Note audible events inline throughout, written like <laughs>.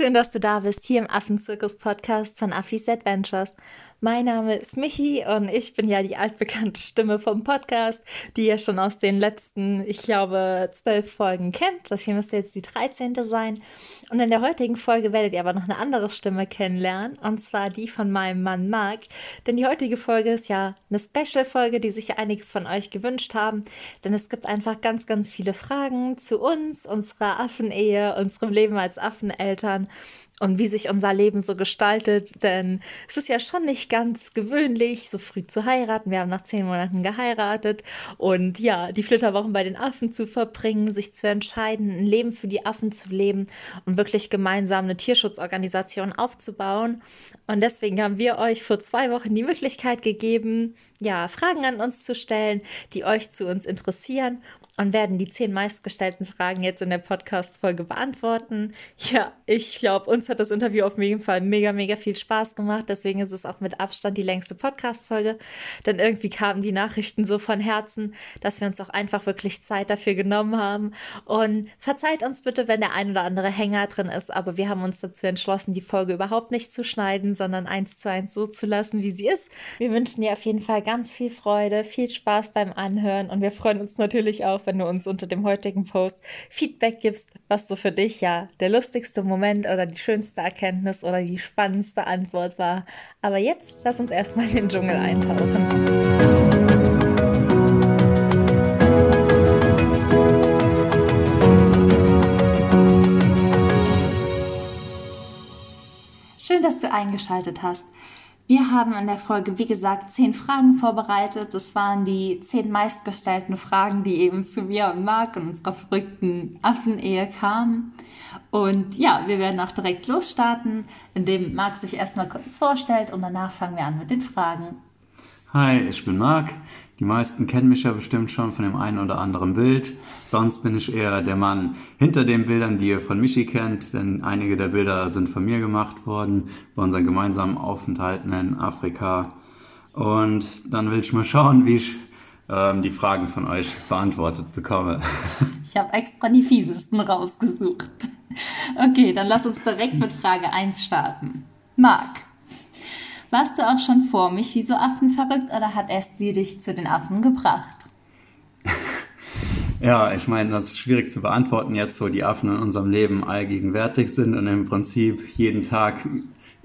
Schön, dass du da bist, hier im Affenzirkus-Podcast von Affis Adventures. Mein Name ist Michi und ich bin ja die altbekannte Stimme vom Podcast, die ihr schon aus den letzten, ich glaube, zwölf Folgen kennt. Das hier müsste jetzt die 13. sein. Und in der heutigen Folge werdet ihr aber noch eine andere Stimme kennenlernen, und zwar die von meinem Mann Marc. Denn die heutige Folge ist ja eine Special-Folge, die sich einige von euch gewünscht haben. Denn es gibt einfach ganz, ganz viele Fragen zu uns, unserer Affenehe, unserem Leben als Affeneltern und wie sich unser Leben so gestaltet. Denn es ist ja schon nicht ganz gewöhnlich, so früh zu heiraten. Wir haben nach zehn Monaten geheiratet und ja, die Flitterwochen bei den Affen zu verbringen, sich zu entscheiden, ein Leben für die Affen zu leben und wirklich gemeinsam eine Tierschutzorganisation aufzubauen. Und deswegen haben wir euch vor zwei Wochen die Möglichkeit gegeben, ja, Fragen an uns zu stellen, die euch zu uns interessieren und werden die zehn meistgestellten Fragen jetzt in der Podcast-Folge beantworten. Ja, ich glaube, uns hat das Interview auf jeden Fall mega, mega viel Spaß gemacht. Deswegen ist es auch mit Abstand die längste Podcast-Folge. Denn irgendwie kamen die Nachrichten so von Herzen, dass wir uns auch einfach wirklich Zeit dafür genommen haben. Und verzeiht uns bitte, wenn der ein oder andere Hänger drin ist. Aber wir haben uns dazu entschlossen, die Folge überhaupt nicht zu schneiden, sondern eins zu eins so zu lassen, wie sie ist. Wir wünschen dir auf jeden Fall ganz viel Freude, viel Spaß beim Anhören. Und wir freuen uns natürlich auch, wenn du uns unter dem heutigen Post Feedback gibst, was so für dich ja der lustigste Moment oder die schönste Erkenntnis oder die spannendste Antwort war. Aber jetzt lass uns erstmal in den Dschungel eintauchen. Schön, dass du eingeschaltet hast. Wir haben in der Folge, wie gesagt, zehn Fragen vorbereitet. Das waren die zehn meistgestellten Fragen, die eben zu mir und Marc und unserer verrückten Affenehe kamen. Und ja, wir werden auch direkt losstarten, indem Marc sich erstmal kurz vorstellt und danach fangen wir an mit den Fragen. Hi, ich bin Marc. Die meisten kennen mich ja bestimmt schon von dem einen oder anderen Bild. Sonst bin ich eher der Mann hinter den Bildern, die ihr von Michi kennt, denn einige der Bilder sind von mir gemacht worden bei unseren gemeinsamen Aufenthalten in Afrika. Und dann will ich mal schauen, wie ich ähm, die Fragen von euch beantwortet bekomme. <laughs> Ich habe extra die fiesesten rausgesucht. Okay, dann lass uns direkt mit Frage 1 starten. Marc, warst du auch schon vor Michi so affenverrückt oder hat erst sie dich zu den Affen gebracht? <laughs> Ja, ich meine, das ist schwierig zu beantworten jetzt, wo die Affen in unserem Leben allgegenwärtig sind und im Prinzip jeden Tag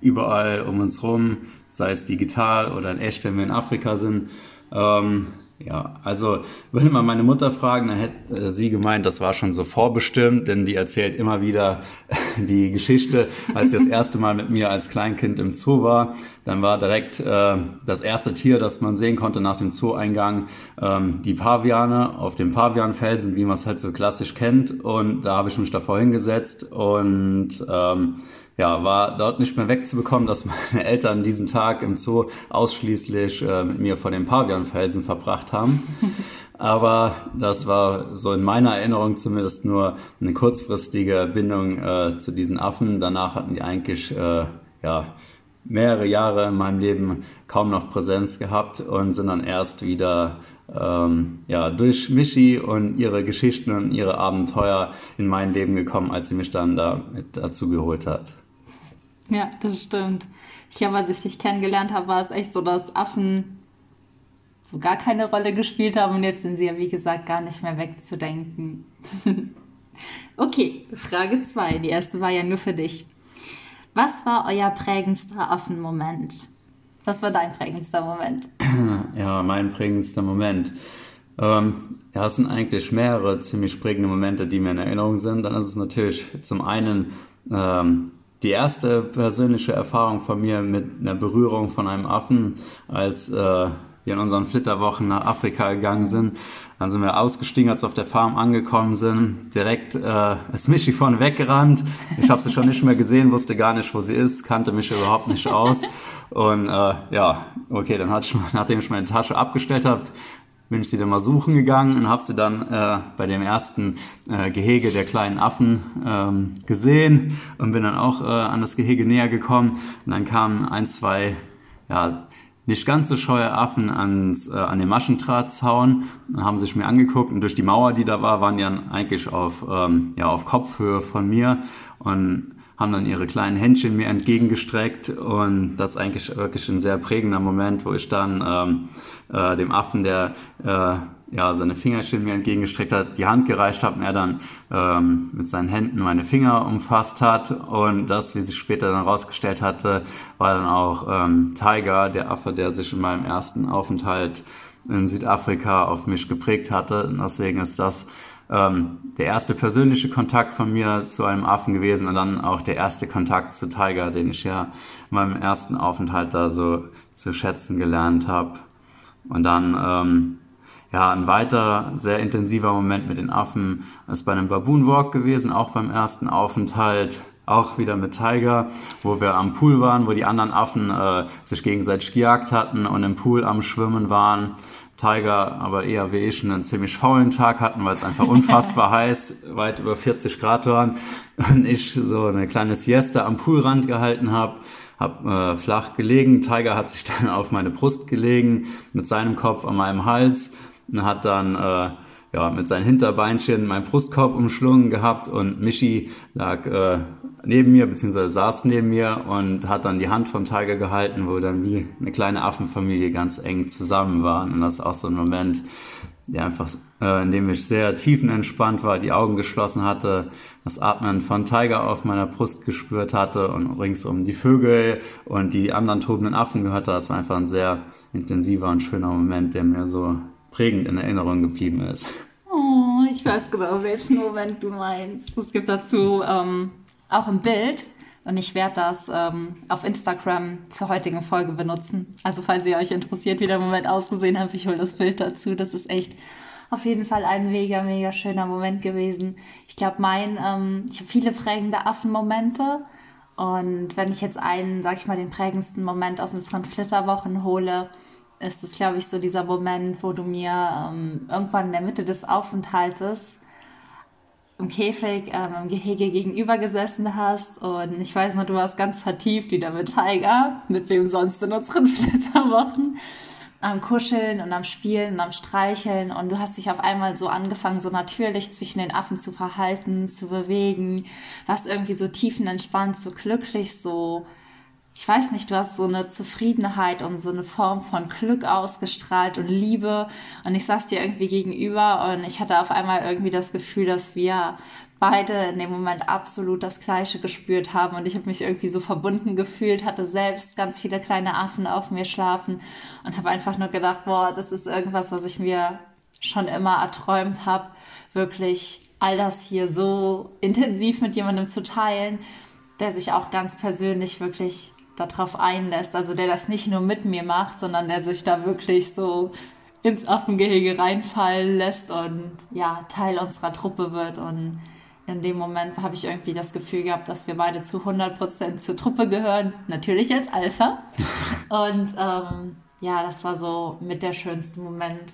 überall um uns rum, sei es digital oder in echt, wenn wir in Afrika sind. Ähm, ja, also würde man meine Mutter fragen, dann hätte sie gemeint, das war schon so vorbestimmt, denn die erzählt immer wieder <laughs> die Geschichte, als sie das erste Mal mit mir als Kleinkind im Zoo war. Dann war direkt äh, das erste Tier, das man sehen konnte nach dem Zoo-Eingang, ähm, die Paviane auf dem Pavianfelsen, wie man es halt so klassisch kennt. Und da habe ich mich davor hingesetzt und ähm, ja, war dort nicht mehr wegzubekommen, dass meine <laughs> Eltern diesen Tag im Zoo ausschließlich äh, mit mir vor dem Pavianfelsen verbracht haben. <laughs> Aber das war so in meiner Erinnerung zumindest nur eine kurzfristige Bindung äh, zu diesen Affen. Danach hatten die eigentlich äh, ja, mehrere Jahre in meinem Leben kaum noch Präsenz gehabt und sind dann erst wieder ähm, ja, durch Michi und ihre Geschichten und ihre Abenteuer in mein Leben gekommen, als sie mich dann da mit dazu geholt hat. Ja, das stimmt. Ich habe, als ich dich kennengelernt habe, war es echt so, dass Affen so gar keine Rolle gespielt haben und jetzt sind sie ja, wie gesagt, gar nicht mehr wegzudenken. <laughs> okay, Frage 2. Die erste war ja nur für dich. Was war euer prägendster Affenmoment? Was war dein prägendster Moment? <clears throat> Ja, mein prägendster Moment. Ähm, ja, es sind eigentlich mehrere ziemlich prägende Momente, die mir in Erinnerung sind. Dann ist es natürlich zum einen ähm, die erste persönliche Erfahrung von mir mit einer Berührung von einem Affen, als äh, wir in unseren Flitterwochen nach Afrika gegangen sind. Dann sind wir ausgestiegen, als wir auf der Farm angekommen sind. Direkt äh, ist Michi vorne weggerannt. Ich habe sie schon nicht mehr gesehen, wusste gar nicht, wo sie ist, kannte mich überhaupt nicht aus. Und äh, ja, okay, dann hatte ich, <laughs> nachdem ich meine Tasche abgestellt habe, bin ich sie dann mal suchen gegangen und habe sie dann äh, bei dem ersten äh, Gehege der kleinen Affen ähm, gesehen und bin dann auch äh, an das Gehege näher gekommen. Und dann kamen ein, zwei, ja, nicht ganz so scheue Affen ans, äh, an den Maschendrahtzaun und haben sich mir angeguckt und durch die Mauer, die da war, waren die dann eigentlich auf, ähm, ja, auf Kopfhöhe von mir und haben dann ihre kleinen Händchen mir entgegengestreckt und das ist eigentlich wirklich ein sehr prägender Moment, wo ich dann ähm, äh, dem Affen, der äh, ja seine Fingerchen mir entgegengestreckt hat, die Hand gereicht habe und er dann ähm, mit seinen Händen meine Finger umfasst hat und das, wie sich später dann rausgestellt hatte, war dann auch ähm, Tiger, der Affe, der sich in meinem ersten Aufenthalt in Südafrika auf mich geprägt hatte. Und deswegen ist das ähm, der erste persönliche Kontakt von mir zu einem Affen gewesen und dann auch der erste Kontakt zu Tiger, den ich ja in meinem ersten Aufenthalt da so zu schätzen gelernt habe. Und dann ähm, ja, ein weiter sehr intensiver Moment mit den Affen ist bei einem Baboon Walk gewesen, auch beim ersten Aufenthalt, auch wieder mit Tiger, wo wir am Pool waren, wo die anderen Affen äh, sich gegenseitig gejagt hatten und im Pool am Schwimmen waren. Tiger aber eher wie ich einen ziemlich faulen Tag hatten, weil es einfach unfassbar <laughs> heiß, weit über 40 Grad waren und ich so eine kleine Siesta am Poolrand gehalten habe hab äh, flach gelegen. Tiger hat sich dann <laughs> auf meine Brust gelegen, mit seinem Kopf an meinem Hals und hat dann äh, ja, mit seinen Hinterbeinchen meinen Brustkorb umschlungen gehabt und Michi lag äh, neben mir, beziehungsweise saß neben mir und hat dann die Hand von Tiger gehalten, wo dann wie eine kleine Affenfamilie ganz eng zusammen waren. Und das ist auch so ein Moment, der einfach, äh, in dem ich sehr tiefenentspannt war, die Augen geschlossen hatte, das Atmen von Tiger auf meiner Brust gespürt hatte und ringsum die Vögel und die anderen tobenden Affen gehört hat. Das war einfach ein sehr intensiver und schöner Moment, der mir so prägend in Erinnerung geblieben ist. Oh, ich weiß genau, welchen Moment du meinst. Es gibt dazu ähm, auch ein Bild und ich werde das ähm, auf Instagram zur heutigen Folge benutzen. Also falls ihr euch interessiert, wie der Moment ausgesehen hat, ich hole das Bild dazu. Das ist echt auf jeden Fall ein mega, mega schöner Moment gewesen. Ich glaube, mein, ähm, ich habe viele prägende Affenmomente. Und wenn ich jetzt einen, sag ich mal, den prägendsten Moment aus unseren Flitterwochen hole, ist es, glaube ich, so dieser Moment, wo du mir ähm, irgendwann in der Mitte des Aufenthaltes im Käfig, ähm, im Gehege gegenüber gesessen hast. Und ich weiß noch, du warst ganz vertieft wieder mit Tiger, mit wem sonst in unseren <laughs> Flitterwochen, am Kuscheln und am Spielen und am Streicheln. Und du hast dich auf einmal so angefangen, so natürlich zwischen den Affen zu verhalten, zu bewegen. Warst irgendwie so tiefenentspannt, so glücklich, so ich weiß nicht, du hast so eine Zufriedenheit und so eine Form von Glück ausgestrahlt und Liebe. Und ich saß dir irgendwie gegenüber und ich hatte auf einmal irgendwie das Gefühl, dass wir beide in dem Moment absolut das Gleiche gespürt haben. Und ich habe mich irgendwie so verbunden gefühlt, hatte selbst ganz viele kleine Affen auf mir schlafen und habe einfach nur gedacht, boah, das ist irgendwas, was ich mir schon immer erträumt habe, wirklich all das hier so intensiv mit jemandem zu teilen, der sich auch ganz persönlich wirklich darauf einlässt. Also der das nicht nur mit mir macht, sondern der sich da wirklich so ins Affengehege reinfallen lässt und ja, Teil unserer Truppe wird. Und in dem Moment habe ich irgendwie das Gefühl gehabt, dass wir beide zu 100% zur Truppe gehören. Natürlich als Alpha. <laughs> Und ähm, ja, das war so mit der schönste Moment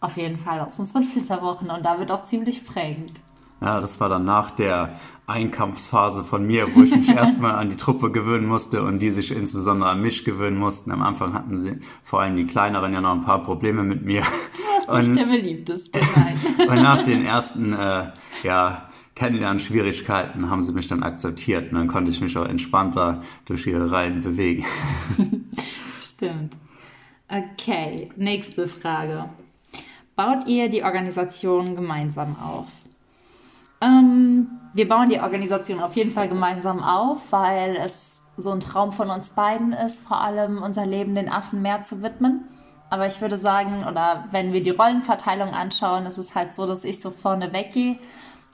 auf jeden Fall aus unseren Flitterwochen und damit auch ziemlich prägend. Ja, das war dann nach der Einkampfsphase von mir, wo ich mich <laughs> erstmal an die Truppe gewöhnen musste und die sich insbesondere an mich gewöhnen mussten. Am Anfang hatten sie, vor allem die Kleineren, ja noch ein paar Probleme mit mir. Du warst nicht der beliebteste, nein. <laughs> und nach den ersten, äh, ja, Kennenlernen-Schwierigkeiten haben sie mich dann akzeptiert und dann konnte ich mich auch entspannter durch ihre Reihen bewegen. <laughs> Stimmt. Okay, nächste Frage. Baut ihr die Organisation gemeinsam auf? Ähm, wir bauen die Organisation auf jeden Fall gemeinsam auf, weil es so ein Traum von uns beiden ist, vor allem unser Leben den Affen mehr zu widmen. Aber ich würde sagen, oder wenn wir die Rollenverteilung anschauen, ist es halt so, dass ich so vorne weggehe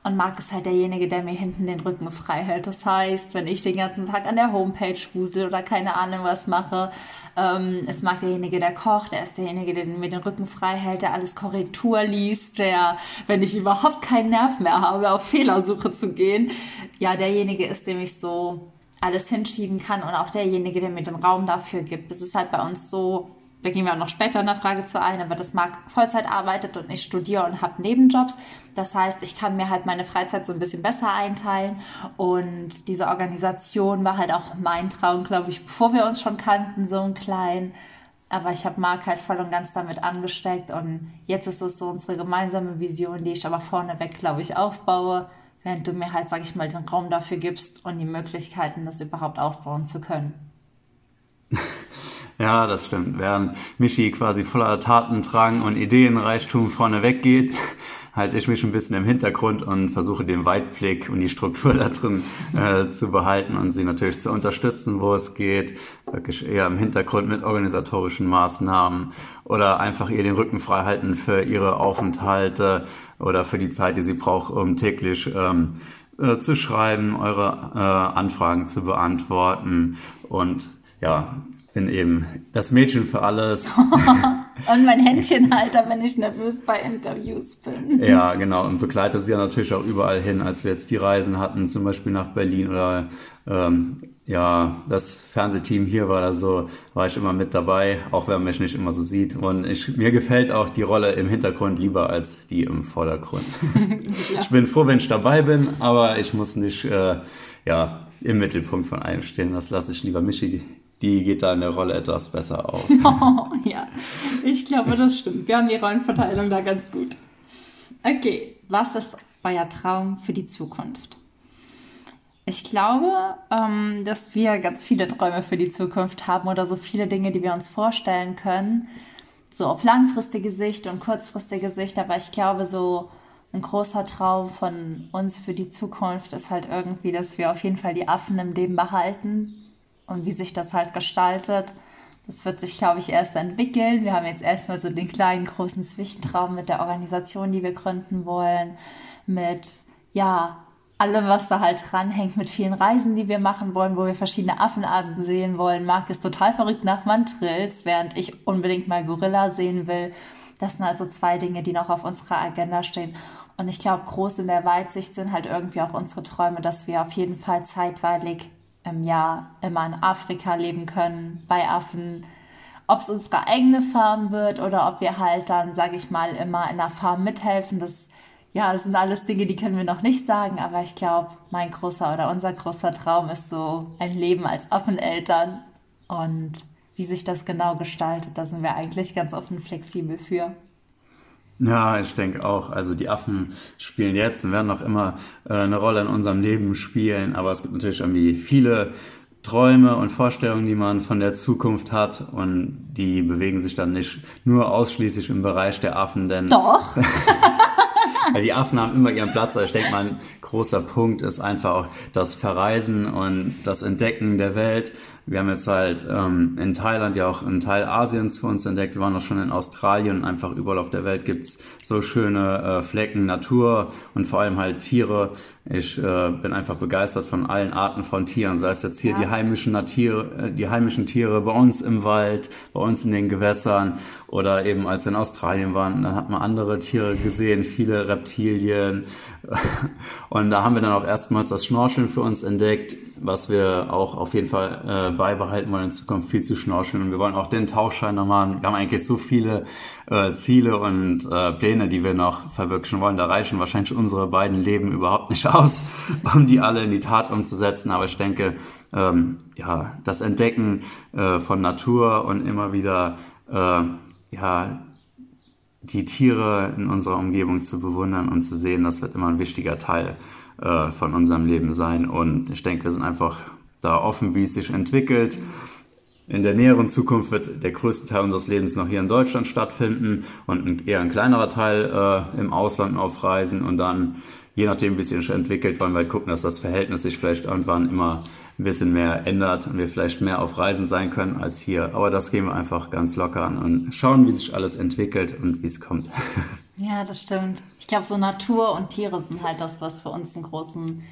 und Marc ist halt derjenige, der mir hinten den Rücken frei hält. Das heißt, wenn ich den ganzen Tag an der Homepage wusel oder keine Ahnung was mache, ähm, ist Marc derjenige, der kocht, der ist derjenige, der mir den Rücken frei hält, der alles Korrektur liest, der, wenn ich überhaupt keinen Nerv mehr habe, auf Fehlersuche zu gehen, ja, derjenige ist, dem ich so alles hinschieben kann und auch derjenige, der mir den Raum dafür gibt. Es ist halt bei uns so, da gehen wir auch noch später in der Frage zu ein, aber dass Marc Vollzeit arbeitet und ich studiere und habe Nebenjobs. Das heißt, ich kann mir halt meine Freizeit so ein bisschen besser einteilen und diese Organisation war halt auch mein Traum, glaube ich, bevor wir uns schon kannten, so ein klein. Aber ich habe Marc halt voll und ganz damit angesteckt und jetzt ist es so unsere gemeinsame Vision, die ich aber vorneweg, glaube ich, aufbaue. während du mir halt, sag ich mal, den Raum dafür gibst und die Möglichkeiten, das überhaupt aufbauen zu können. <laughs> Ja, das stimmt. Während Michi quasi voller Tatendrang und Ideenreichtum vorne weggeht, halte ich mich ein bisschen im Hintergrund und versuche den Weitblick und die Struktur <laughs> da drin äh, zu behalten und sie natürlich zu unterstützen, wo es geht. Wirklich eher im Hintergrund mit organisatorischen Maßnahmen oder einfach ihr den Rücken frei halten für ihre Aufenthalte oder für die Zeit, die sie braucht, um täglich ähm, äh, zu schreiben, eure äh, Anfragen zu beantworten und ja, bin eben das Mädchen für alles. <laughs> und mein Händchenhalter, wenn ich nervös bei Interviews bin. Ja, genau. Und begleite sie ja natürlich auch überall hin, als wir jetzt die Reisen hatten, zum Beispiel nach Berlin oder ähm, ja, das Fernsehteam hier war da so, war ich immer mit dabei, auch wenn man mich nicht immer so sieht. Und ich, mir gefällt auch die Rolle im Hintergrund lieber als die im Vordergrund. ja. <laughs> <laughs> Ich bin froh, wenn ich dabei bin, aber ich muss nicht äh, ja, im Mittelpunkt von allem stehen. Das lasse ich lieber Michi die geht da in der Rolle etwas besser auf. <laughs> Oh, ja, ich glaube, das stimmt. Wir haben die Rollenverteilung da ganz gut. Okay, was ist euer Traum für die Zukunft? Ich glaube, ähm, dass wir ganz viele Träume für die Zukunft haben oder so viele Dinge, die wir uns vorstellen können. So auf langfristige Sicht und kurzfristige Sicht. Aber ich glaube, so ein großer Traum von uns für die Zukunft ist halt irgendwie, dass wir auf jeden Fall die Affen im Leben behalten und wie sich das halt gestaltet. Das wird sich, glaube ich, erst entwickeln. Wir haben jetzt erstmal so den kleinen, großen Zwischentraum mit der Organisation, die wir gründen wollen, mit, ja, allem, was da halt dranhängt, mit vielen Reisen, die wir machen wollen, wo wir verschiedene Affenarten sehen wollen. Marc ist total verrückt nach Mantrills, während ich unbedingt mal Gorilla sehen will. Das sind also zwei Dinge, die noch auf unserer Agenda stehen. Und ich glaube, groß in der Weitsicht sind halt irgendwie auch unsere Träume, dass wir auf jeden Fall zeitweilig im Jahr immer in Afrika leben können, bei Affen. Ob es unsere eigene Farm wird oder ob wir halt dann, sage ich mal, immer in der Farm mithelfen, das, ja, das sind alles Dinge, die können wir noch nicht sagen, aber ich glaube, mein großer oder unser großer Traum ist so ein Leben als Affeneltern und wie sich das genau gestaltet, da sind wir eigentlich ganz offen flexibel für. Ja, ich denke auch. Also die Affen spielen jetzt und werden noch immer äh, eine Rolle in unserem Leben spielen. Aber es gibt natürlich irgendwie viele Träume und Vorstellungen, die man von der Zukunft hat und die bewegen sich dann nicht nur ausschließlich im Bereich der Affen, denn doch. <laughs> Weil die Affen haben immer ihren Platz. Also ich denke mal, ein großer Punkt ist einfach auch das Verreisen und das Entdecken der Welt. Wir haben jetzt halt ähm, in Thailand ja auch einen Teil Asiens für uns entdeckt. Wir waren auch schon in Australien. Einfach überall auf der Welt gibt's so schöne äh, Flecken, Natur und vor allem halt Tiere. Ich äh, bin einfach begeistert von allen Arten von Tieren, sei es jetzt hier ja. die heimischen Tiere, äh, die heimischen Tiere bei uns im Wald, bei uns in den Gewässern oder eben als wir in Australien waren, dann hat man andere Tiere gesehen, viele Reptilien <laughs> und da haben wir dann auch erstmals das Schnorcheln für uns entdeckt, was wir auch auf jeden Fall äh, beibehalten wollen in Zukunft, viel zu schnorcheln und wir wollen auch den Tauchschein noch machen. Wir haben eigentlich so viele äh, Ziele und äh, Pläne, die wir noch verwirklichen wollen. Da reichen wahrscheinlich unsere beiden Leben überhaupt nicht <laughs> aus, um die alle in die Tat umzusetzen. Aber ich denke, ähm, ja, das Entdecken äh, von Natur und immer wieder äh, ja, die Tiere in unserer Umgebung zu bewundern und zu sehen, das wird immer ein wichtiger Teil äh, von unserem Leben sein. Und ich denke, wir sind einfach da offen, wie es sich entwickelt. In der näheren Zukunft wird der größte Teil unseres Lebens noch hier in Deutschland stattfinden und eher ein kleinerer Teil äh, im Ausland auf Reisen und dann, je nachdem, wie es sich entwickelt, wollen wir halt gucken, dass das Verhältnis sich vielleicht irgendwann immer ein bisschen mehr ändert und wir vielleicht mehr auf Reisen sein können als hier. Aber das gehen wir einfach ganz locker an und schauen, wie sich alles entwickelt und wie es kommt. <laughs> Ja, das stimmt. Ich glaube, so Natur und Tiere sind halt das, was für uns einen großen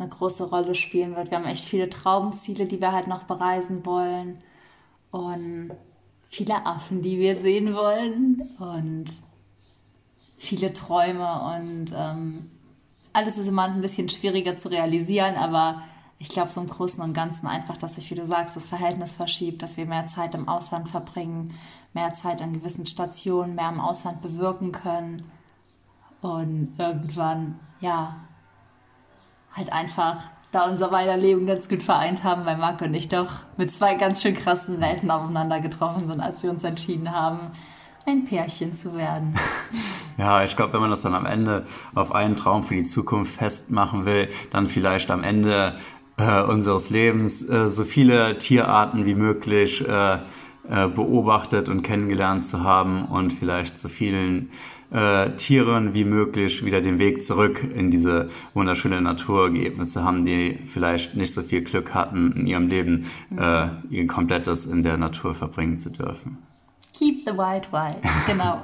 eine große Rolle spielen wird. Wir haben echt viele Traubenziele, die wir halt noch bereisen wollen. Und viele Affen, die wir sehen wollen. Und viele Träume. Und ähm, alles ist immer ein bisschen schwieriger zu realisieren, aber ich glaube so im Großen und Ganzen einfach, dass sich, wie du sagst, das Verhältnis verschiebt, dass wir mehr Zeit im Ausland verbringen, mehr Zeit an gewissen Stationen, mehr im Ausland bewirken können. Und irgendwann, ja, halt einfach da unser Weiterleben ganz gut vereint haben, weil Marco und ich doch mit zwei ganz schön krassen Welten aufeinander getroffen sind, als wir uns entschieden haben, ein Pärchen zu werden. <laughs> Ja, ich glaube, wenn man das dann am Ende auf einen Traum für die Zukunft festmachen will, dann vielleicht am Ende äh, unseres Lebens äh, so viele Tierarten wie möglich äh, äh beobachtet und kennengelernt zu haben und vielleicht so vielen äh, Tieren wie möglich wieder den Weg zurück in diese wunderschöne Natur geebnet zu haben, die vielleicht nicht so viel Glück hatten, in ihrem Leben äh, ihr komplettes in der Natur verbringen zu dürfen. Keep the wild wild, <laughs> genau.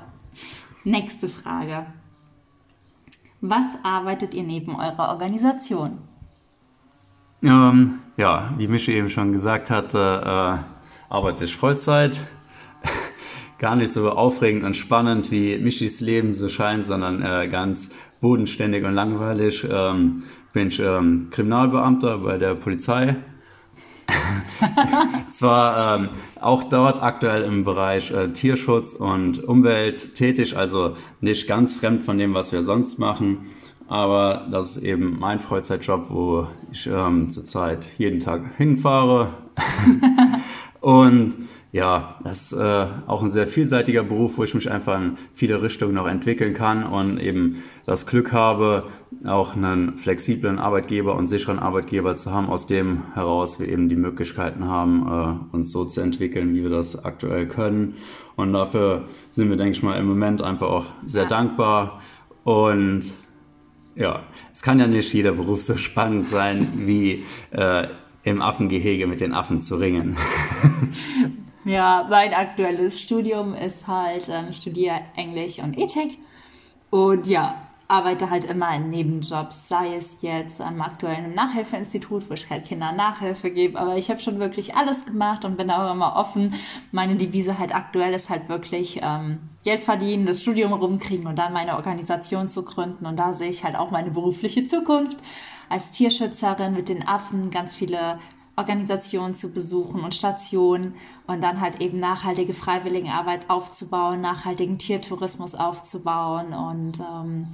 Nächste Frage. Was arbeitet ihr neben eurer Organisation? Ähm, ja, wie Michi eben schon gesagt hatte, äh, arbeite ich Vollzeit gar nicht so aufregend und spannend, wie Michis Leben so scheint, sondern äh, ganz bodenständig und langweilig. Ähm, bin ich ähm, Kriminalbeamter bei der Polizei. <laughs> Zwar ähm, auch dort aktuell im Bereich äh, Tierschutz und Umwelt tätig, also nicht ganz fremd von dem, was wir sonst machen, aber das ist eben mein Vollzeitjob, wo ich ähm, zurzeit jeden Tag hinfahre. <laughs> und ja, das ist äh, auch ein sehr vielseitiger Beruf, wo ich mich einfach in viele Richtungen noch entwickeln kann und eben das Glück habe, auch einen flexiblen Arbeitgeber und sicheren Arbeitgeber zu haben, aus dem heraus wir eben die Möglichkeiten haben, äh, uns so zu entwickeln, wie wir das aktuell können. Und dafür sind wir, denke ich mal, im Moment einfach auch sehr ja. dankbar. Und ja, es kann ja nicht jeder Beruf so spannend sein, wie äh, im Affengehege mit den Affen zu ringen. <laughs> Ja, mein aktuelles Studium ist halt, ähm, ich studiere Englisch und Ethik und ja, arbeite halt immer in Nebenjobs, sei es jetzt am aktuellen Nachhilfeinstitut, wo ich halt Kindern Nachhilfe gebe, aber ich habe schon wirklich alles gemacht und bin auch immer offen. Meine Devise halt aktuell ist halt wirklich ähm, Geld verdienen, das Studium rumkriegen und dann meine Organisation zu gründen. Und da sehe ich halt auch meine berufliche Zukunft. Als Tierschützerin mit den Affen, ganz viele Organisationen zu besuchen und Stationen und dann halt eben nachhaltige Freiwilligenarbeit aufzubauen, nachhaltigen Tiertourismus aufzubauen und ähm,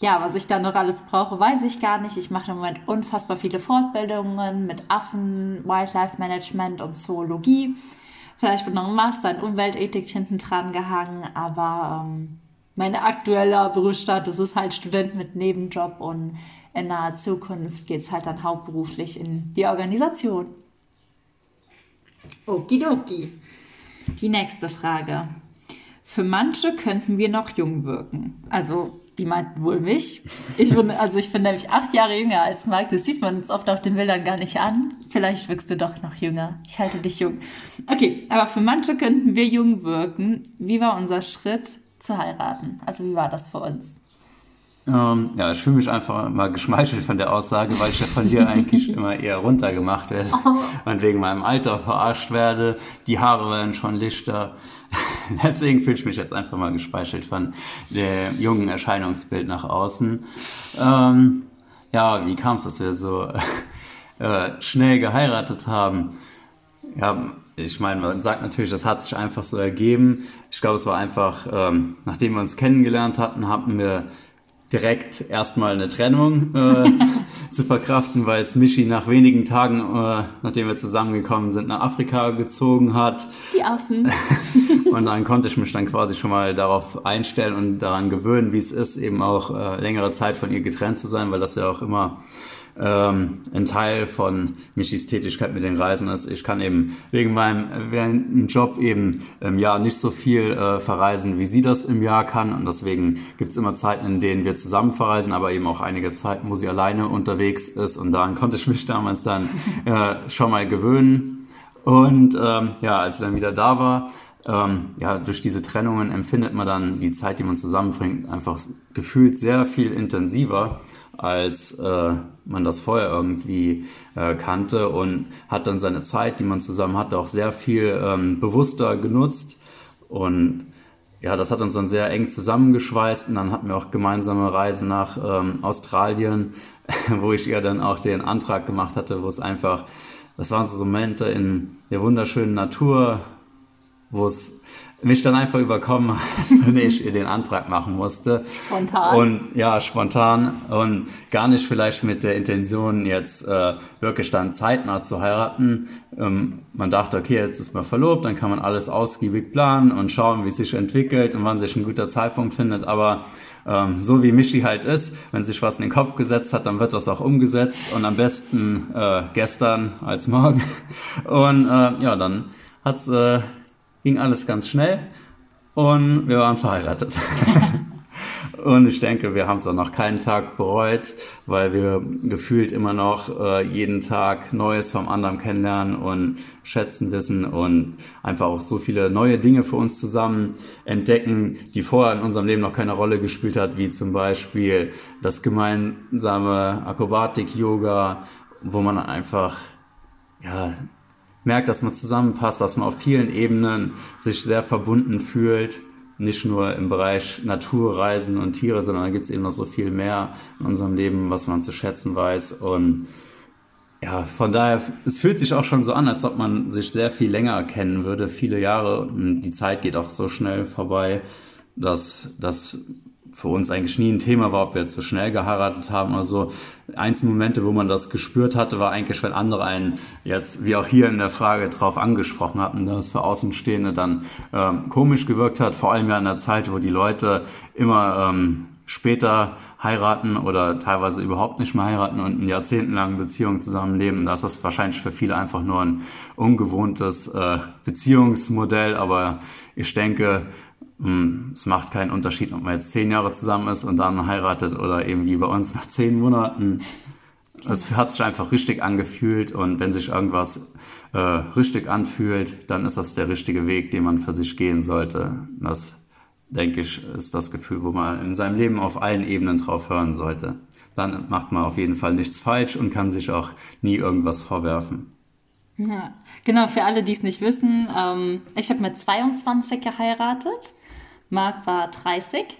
ja, was ich da noch alles brauche, weiß ich gar nicht. Ich mache im Moment unfassbar viele Fortbildungen mit Affen, Wildlife Management und Zoologie. Vielleicht wird noch ein Master in Umweltethik hinten dran gehangen, aber ähm, mein aktueller Berufsstatus ist halt Student mit Nebenjob und in naher Zukunft geht es halt dann hauptberuflich in die Organisation. Okidoki. Die nächste Frage. Für manche könnten wir noch jung wirken. Also, die meinten wohl mich. Ich bin, also ich bin nämlich acht Jahre jünger als Marc. Das sieht man uns oft auf den Bildern gar nicht an. Vielleicht wirkst du doch noch jünger. Ich halte dich jung. Okay, aber für manche könnten wir jung wirken. Wie war unser Schritt zu heiraten? Also, wie war das für uns? Ähm, ja, ich fühle mich einfach mal geschmeichelt von der Aussage, weil ich ja von dir eigentlich <laughs> immer eher runtergemacht werde oh. und wegen meinem Alter verarscht werde. Die Haare werden schon lichter. <laughs> Deswegen fühle ich mich jetzt einfach mal gespeichelt von dem jungen Erscheinungsbild nach außen. Ähm, ja, wie kam es, dass wir so <laughs> äh, schnell geheiratet haben? Ja, ich meine, man sagt natürlich, das hat sich einfach so ergeben. Ich glaube, es war einfach, ähm, nachdem wir uns kennengelernt hatten, hatten wir direkt erstmal eine Trennung äh, <laughs> zu verkraften, weil es Michi nach wenigen Tagen, äh, nachdem wir zusammengekommen sind, nach Afrika gezogen hat. Die Affen. <laughs> und dann konnte ich mich dann quasi schon mal darauf einstellen und daran gewöhnen, wie es ist, eben auch äh, längere Zeit von ihr getrennt zu sein, weil das ja auch immer ähm, ein Teil von Michis Tätigkeit mit den Reisen ist. Ich kann eben wegen meinem während Job eben im Jahr nicht so viel äh, verreisen, wie sie das im Jahr kann. Und deswegen gibt es immer Zeiten, in denen wir zusammen verreisen, aber eben auch einige Zeiten, wo sie alleine unterwegs ist. Und daran konnte ich mich damals dann äh, schon mal gewöhnen. Und ähm, ja, als sie dann wieder da war, ähm, ja, durch diese Trennungen empfindet man dann die Zeit, die man zusammenbringt, einfach gefühlt sehr viel intensiver als äh, man das vorher irgendwie äh, kannte und hat dann seine Zeit, die man zusammen hatte, auch sehr viel ähm, bewusster genutzt. Und ja, das hat uns dann sehr eng zusammengeschweißt und dann hatten wir auch gemeinsame Reisen nach ähm, Australien, <laughs> wo ich ihr dann auch den Antrag gemacht hatte, wo es einfach, das waren so Momente in der wunderschönen Natur, wo es mich dann einfach überkommen hat, <laughs> wenn ich ihr den Antrag machen musste. Spontan. Und ja, spontan und gar nicht vielleicht mit der Intention, jetzt äh, wirklich dann zeitnah zu heiraten. Ähm, man dachte, okay, jetzt ist man verlobt, dann kann man alles ausgiebig planen und schauen, wie es sich entwickelt und wann sich ein guter Zeitpunkt findet. Aber ähm, so wie Michi halt ist, wenn sich was in den Kopf gesetzt hat, dann wird das auch umgesetzt und am besten äh, gestern als morgen. <laughs> Und äh, ja, dann hat's äh, ging alles ganz schnell und wir waren verheiratet. <laughs> Und ich denke, wir haben es auch noch keinen Tag bereut, weil wir gefühlt immer noch äh, jeden Tag Neues vom anderen kennenlernen und schätzen wissen und einfach auch so viele neue Dinge für uns zusammen entdecken, die vorher in unserem Leben noch keine Rolle gespielt hat, wie zum Beispiel das gemeinsame Akrobatik-Yoga, wo man einfach ja merkt, dass man zusammenpasst, dass man auf vielen Ebenen sich sehr verbunden fühlt nicht nur im Bereich Naturreisen und Tiere, sondern da gibt es eben noch so viel mehr in unserem Leben, was man zu schätzen weiß. Und ja, von daher, es fühlt sich auch schon so an, als ob man sich sehr viel länger kennen würde, viele Jahre. Und die Zeit geht auch so schnell vorbei, dass das für uns eigentlich nie ein Thema war, ob wir jetzt so schnell geheiratet haben oder so. Einzelne Momente, wo man das gespürt hatte, war eigentlich, wenn andere einen jetzt, wie auch hier in der Frage, drauf angesprochen hatten, dass es für Außenstehende dann ähm, komisch gewirkt hat, vor allem ja in der Zeit, wo die Leute immer ähm, später heiraten oder teilweise überhaupt nicht mehr heiraten und in jahrzehntelangen Beziehungen zusammenleben. Da ist das wahrscheinlich für viele einfach nur ein ungewohntes äh, Beziehungsmodell, aber ich denke, hm, es macht keinen Unterschied, ob man jetzt zehn Jahre zusammen ist und dann heiratet oder eben wie bei uns nach zehn Monaten. Es hat sich einfach richtig angefühlt und wenn sich irgendwas äh, richtig anfühlt, dann ist das der richtige Weg, den man für sich gehen sollte. Das, denke ich, ist das Gefühl, wo man in seinem Leben auf allen Ebenen drauf hören sollte. Dann macht man auf jeden Fall nichts falsch und kann sich auch nie irgendwas vorwerfen. Ja, genau, für alle, die es nicht wissen, ähm, ich habe mit 22 geheiratet Marc war 30.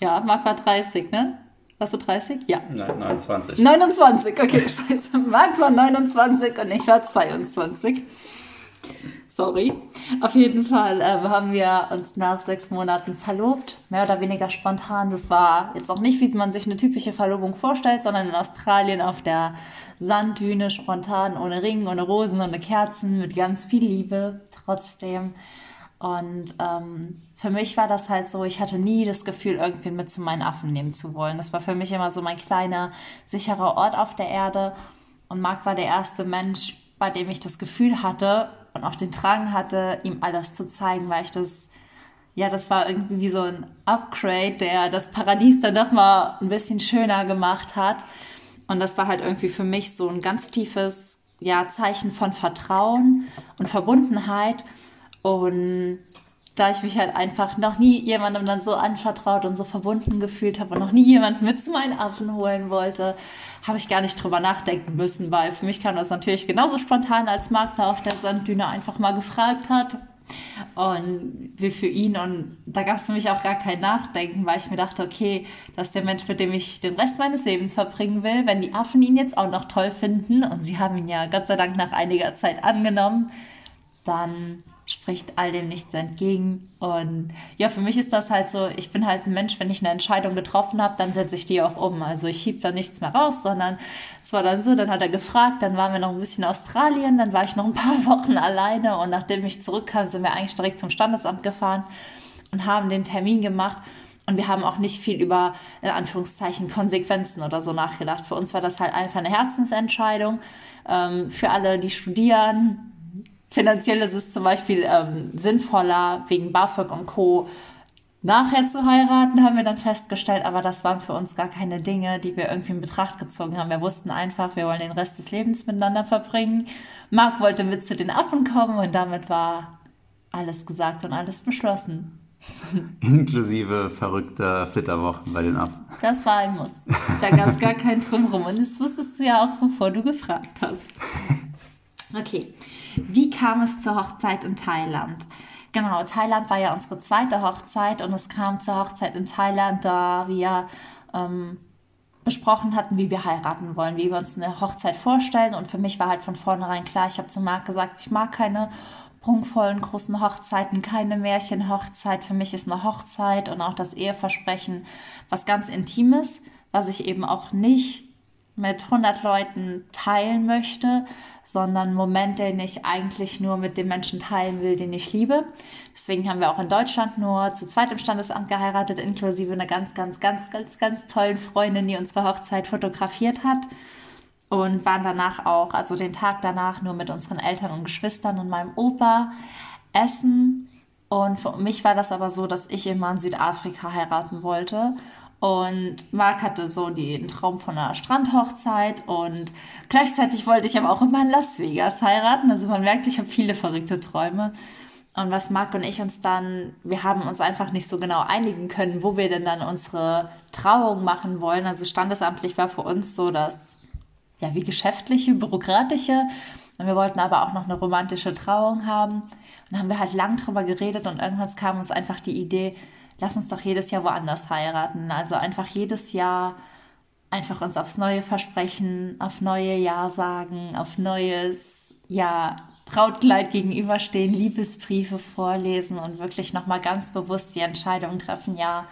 Ja, Marc war 30, ne? Warst du 30? Ja. Nein, 29. 29, okay, <laughs> scheiße. Marc war 29 und ich war 22. Sorry. Auf jeden Fall äh, haben wir uns nach sechs Monaten verlobt, mehr oder weniger spontan. Das war jetzt auch nicht, wie man sich eine typische Verlobung vorstellt, sondern in Australien auf der Sanddüne, spontan, ohne Ring, ohne Rosen, ohne Kerzen, mit ganz viel Liebe trotzdem. Und ähm, für mich war das halt so, ich hatte nie das Gefühl, irgendwen mit zu meinen Affen nehmen zu wollen. Das war für mich immer so mein kleiner, sicherer Ort auf der Erde. Und Marc war der erste Mensch, bei dem ich das Gefühl hatte und auch den Drang hatte, ihm alles zu zeigen, weil ich das, ja, das war irgendwie wie so ein Upgrade, der das Paradies dann nochmal ein bisschen schöner gemacht hat. Und das war halt irgendwie für mich so ein ganz tiefes, ja, Zeichen von Vertrauen und Verbundenheit und da ich mich halt einfach noch nie jemandem dann so anvertraut und so verbunden gefühlt habe und noch nie jemanden mit zu meinen Affen holen wollte, habe ich gar nicht drüber nachdenken müssen, weil für mich kam das natürlich genauso spontan, als Marc da auf der Sanddüne einfach mal gefragt hat. Und wie für ihn. Und da gab es für mich auch gar kein Nachdenken, weil ich mir dachte, okay, das ist der Mensch, mit dem ich den Rest meines Lebens verbringen will. Wenn die Affen ihn jetzt auch noch toll finden, und sie haben ihn ja Gott sei Dank nach einiger Zeit angenommen, dann spricht all dem nichts entgegen. Und ja, für mich ist das halt so, ich bin halt ein Mensch, wenn ich eine Entscheidung getroffen habe, dann setze ich die auch um. Also ich hieb da nichts mehr raus, sondern es war dann so, dann hat er gefragt, dann waren wir noch ein bisschen in Australien, dann war ich noch ein paar <laughs> Wochen alleine und nachdem ich zurückkam, sind wir eigentlich direkt zum Standesamt gefahren und haben den Termin gemacht. Und wir haben auch nicht viel über, in Anführungszeichen, Konsequenzen oder so nachgedacht. Für uns war das halt einfach eine Herzensentscheidung. Ähm, für alle, die studieren, Finanziell ist es zum Beispiel ähm, sinnvoller, wegen BAföG und Co. nachher zu heiraten, haben wir dann festgestellt. Aber das waren für uns gar keine Dinge, die wir irgendwie in Betracht gezogen haben. Wir wussten einfach, wir wollen den Rest des Lebens miteinander verbringen. Marc wollte mit zu den Affen kommen und damit war alles gesagt und alles beschlossen. <laughs> Inklusive verrückter Flitterwochen bei den Affen. Das war ein Muss. Da gab <laughs> es gar keinen Drumherum. Und das wusstest du ja auch, bevor du gefragt hast. <laughs> Okay. Wie kam es zur Hochzeit in Thailand? Genau, Thailand war ja unsere zweite Hochzeit und es kam zur Hochzeit in Thailand, da wir ähm, besprochen hatten, wie wir heiraten wollen, wie wir uns eine Hochzeit vorstellen. Und für mich war halt von vornherein klar, ich habe zu Marc gesagt, ich mag keine prunkvollen großen Hochzeiten, keine Märchenhochzeit. Für mich ist eine Hochzeit und auch das Eheversprechen was ganz Intimes, was ich eben auch nicht mit 100 Leuten teilen möchte, sondern einen Moment, den ich eigentlich nur mit dem Menschen teilen will, den ich liebe. Deswegen haben wir auch in Deutschland nur zu zweit im Standesamt geheiratet, inklusive einer ganz, ganz, ganz, ganz, ganz tollen Freundin, die unsere Hochzeit fotografiert hat. Und waren danach auch, also den Tag danach, nur mit unseren Eltern und Geschwistern und meinem Opa essen. Und für mich war das aber so, dass ich immer in Südafrika heiraten wollte. Und Marc hatte so den Traum von einer Strandhochzeit und gleichzeitig wollte ich aber auch immer in Las Vegas heiraten. Also man merkt, ich habe viele verrückte Träume. Und was Marc und ich uns dann, wir haben uns einfach nicht so genau einigen können, wo wir denn dann unsere Trauung machen wollen. Also standesamtlich war für uns so das, ja, wie geschäftliche, bürokratische. Und wir wollten aber auch noch eine romantische Trauung haben. Und dann haben wir halt lang drüber geredet und irgendwann kam uns einfach die Idee, lass uns doch jedes Jahr woanders heiraten. Also einfach jedes Jahr einfach uns aufs Neue versprechen, auf neue Ja sagen, auf neues Ja Brautkleid gegenüberstehen, Liebesbriefe vorlesen und wirklich nochmal ganz bewusst die Entscheidung treffen, ja,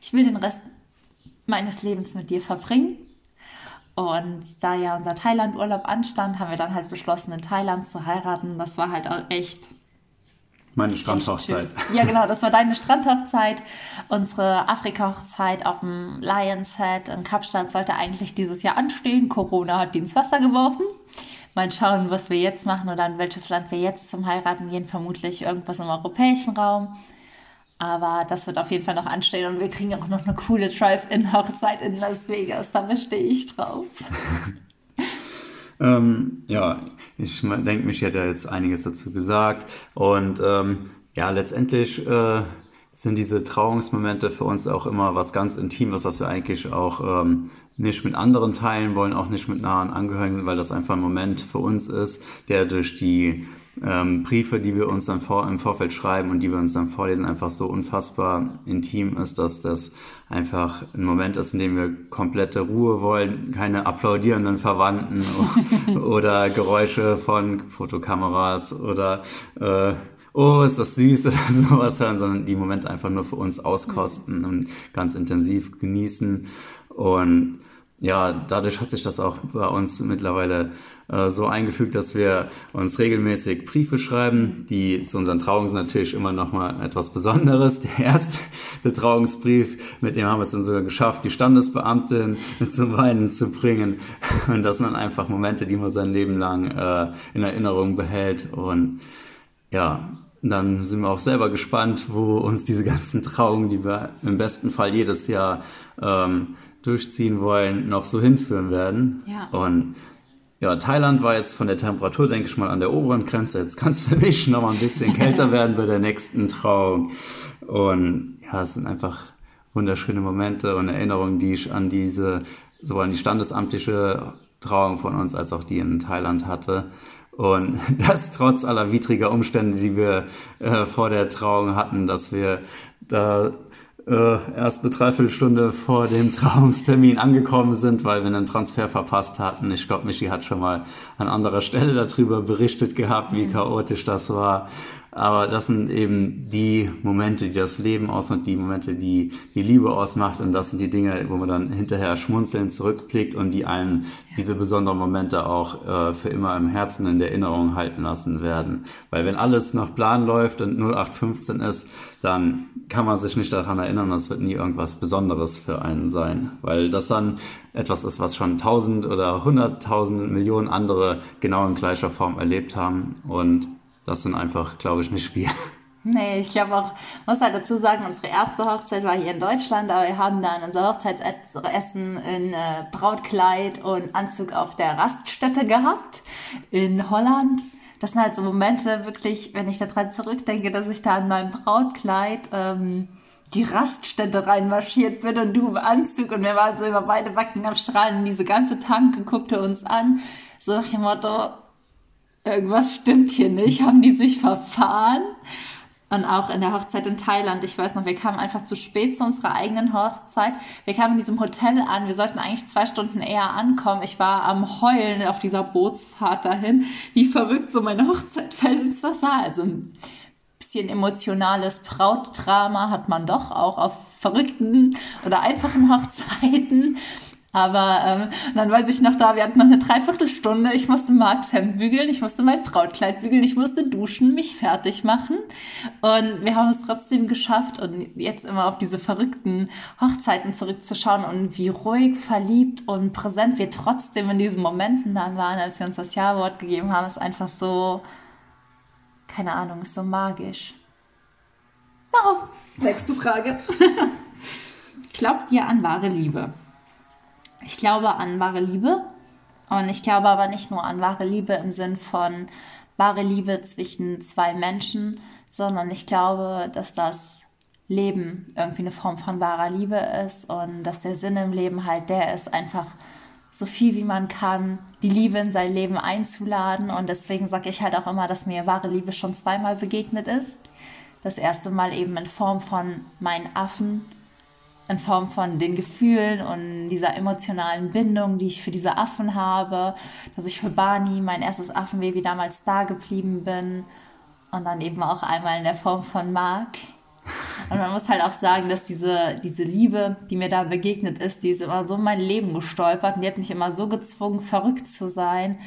ich will den Rest meines Lebens mit dir verbringen. Und da ja unser Thailand-Urlaub anstand, haben wir dann halt beschlossen, in Thailand zu heiraten. Das war halt auch echt meine Strandhochzeit. <laughs> Ja, genau, das war deine Strandhochzeit. Unsere Afrika-Hochzeit auf dem Lions Head in Kapstadt sollte eigentlich dieses Jahr anstehen. Corona hat die ins Wasser geworfen. Mal schauen, was wir jetzt machen oder in welches Land wir jetzt zum Heiraten gehen. Vermutlich irgendwas im europäischen Raum. Aber das wird auf jeden Fall noch anstehen und wir kriegen auch noch eine coole Drive-In-Hochzeit in Las Vegas. Da stehe ich drauf. <laughs> Ähm, ja, ich denke, mich hätte jetzt einiges dazu gesagt. Und ähm, ja, letztendlich äh, sind diese Trauungsmomente für uns auch immer was ganz Intimes, was wir eigentlich auch ähm, nicht mit anderen teilen wollen, auch nicht mit nahen Angehörigen, weil das einfach ein Moment für uns ist, der durch die ähm, Briefe, die wir uns dann vor, im Vorfeld schreiben und die wir uns dann vorlesen, einfach so unfassbar intim ist, dass das einfach ein Moment ist, in dem wir komplette Ruhe wollen, keine applaudierenden Verwandten <laughs> oder Geräusche von Fotokameras oder äh, oh, ist das süß <laughs> oder sowas hören, sondern die Momente einfach nur für uns auskosten und ganz intensiv genießen. Und ja, dadurch hat sich das auch bei uns mittlerweile äh, so eingefügt, dass wir uns regelmäßig Briefe schreiben, die zu unseren Trauungen sind natürlich immer noch mal etwas Besonderes. Der erste der Trauungsbrief, mit dem haben wir es dann sogar geschafft, die Standesbeamtin <laughs> zum Weinen zu bringen. Und das sind dann einfach Momente, die man sein Leben lang äh, in Erinnerung behält. Und ja, dann sind wir auch selber gespannt, wo uns diese ganzen Trauungen, die wir im besten Fall jedes Jahr ähm, durchziehen wollen, noch so hinführen werden. Ja. Und ja, Thailand war jetzt von der Temperatur, denke ich mal, an der oberen Grenze. Jetzt kann es <laughs> für mich noch mal ein bisschen kälter werden bei der nächsten Trauung. Und ja, es sind einfach wunderschöne Momente und Erinnerungen, die ich an diese, sowohl an die standesamtliche Trauung von uns als auch die in Thailand hatte. Und <laughs> das trotz aller widriger Umstände, die wir äh, vor der Trauung hatten, dass wir da erst eine Dreiviertelstunde vor dem <laughs> Trauungstermin angekommen sind, weil wir einen Transfer verpasst hatten. Ich glaube, Michi hat schon mal an anderer Stelle darüber berichtet gehabt, wie mhm. chaotisch das war. Aber das sind eben die Momente, die das Leben ausmacht, die Momente, die die Liebe ausmacht. Und das sind die Dinge, wo man dann hinterher schmunzelnd zurückblickt und die einen diese besonderen Momente auch äh, für immer im Herzen in der Erinnerung halten lassen werden. Weil wenn alles nach Plan läuft und 0815 ist, dann kann man sich nicht daran erinnern, das wird nie irgendwas Besonderes für einen sein. Weil das dann etwas ist, was schon tausend oder hunderttausend Millionen andere genau in gleicher Form erlebt haben. Und das sind einfach, glaube ich, nicht wir. Nee, ich glaube auch, muss halt dazu sagen, unsere erste Hochzeit war hier in Deutschland, aber wir haben dann unser Hochzeitsessen in äh, Brautkleid und Anzug auf der Raststätte gehabt in Holland. Das sind halt so Momente, wirklich, wenn ich daran zurückdenke, dass ich da in meinem Brautkleid ähm, die Raststätte reinmarschiert bin und du im Anzug und wir waren so über beide Backen am Strahlen und diese ganze Tanke guckte uns an. So nach dem Motto, irgendwas stimmt hier nicht, haben die sich verfahren. Und auch in der Hochzeit in Thailand, ich weiß noch, wir kamen einfach zu spät zu unserer eigenen Hochzeit. Wir kamen in diesem Hotel an, wir sollten eigentlich zwei Stunden eher ankommen. Ich war am Heulen auf dieser Bootsfahrt dahin. Wie verrückt so meine Hochzeit fällt ins Wasser. Also ein bisschen emotionales Brautdrama hat man doch auch auf verrückten oder einfachen Hochzeiten. Aber ähm, dann weiß ich noch da, wir hatten noch eine Dreiviertelstunde. Ich musste Marks Hemd bügeln, ich musste mein Brautkleid bügeln, ich musste duschen, mich fertig machen. Und wir haben es trotzdem geschafft. Und jetzt immer auf diese verrückten Hochzeiten zurückzuschauen und wie ruhig, verliebt und präsent wir trotzdem in diesen Momenten dann waren, als wir uns das Ja-Wort gegeben haben, ist einfach so, keine Ahnung, ist so magisch. Oh, nächste Frage. <laughs> Glaubt ihr an wahre Liebe? Ich glaube an wahre Liebe und ich glaube aber nicht nur an wahre Liebe im Sinn von wahre Liebe zwischen zwei Menschen, sondern ich glaube, dass das Leben irgendwie eine Form von wahrer Liebe ist und dass der Sinn im Leben halt der ist, einfach so viel wie man kann, die Liebe in sein Leben einzuladen. Und deswegen sage ich halt auch immer, dass mir wahre Liebe schon zweimal begegnet ist. Das erste Mal eben in Form von meinen Affen, in Form von den Gefühlen und dieser emotionalen Bindung, die ich für diese Affen habe, dass ich für Barney, mein erstes Affenbaby, damals da geblieben bin und dann eben auch einmal in der Form von Mark. Und man muss halt auch sagen, dass diese, diese Liebe, die mir da begegnet ist, die ist immer so in mein Leben gestolpert und die hat mich immer so gezwungen, verrückt zu sein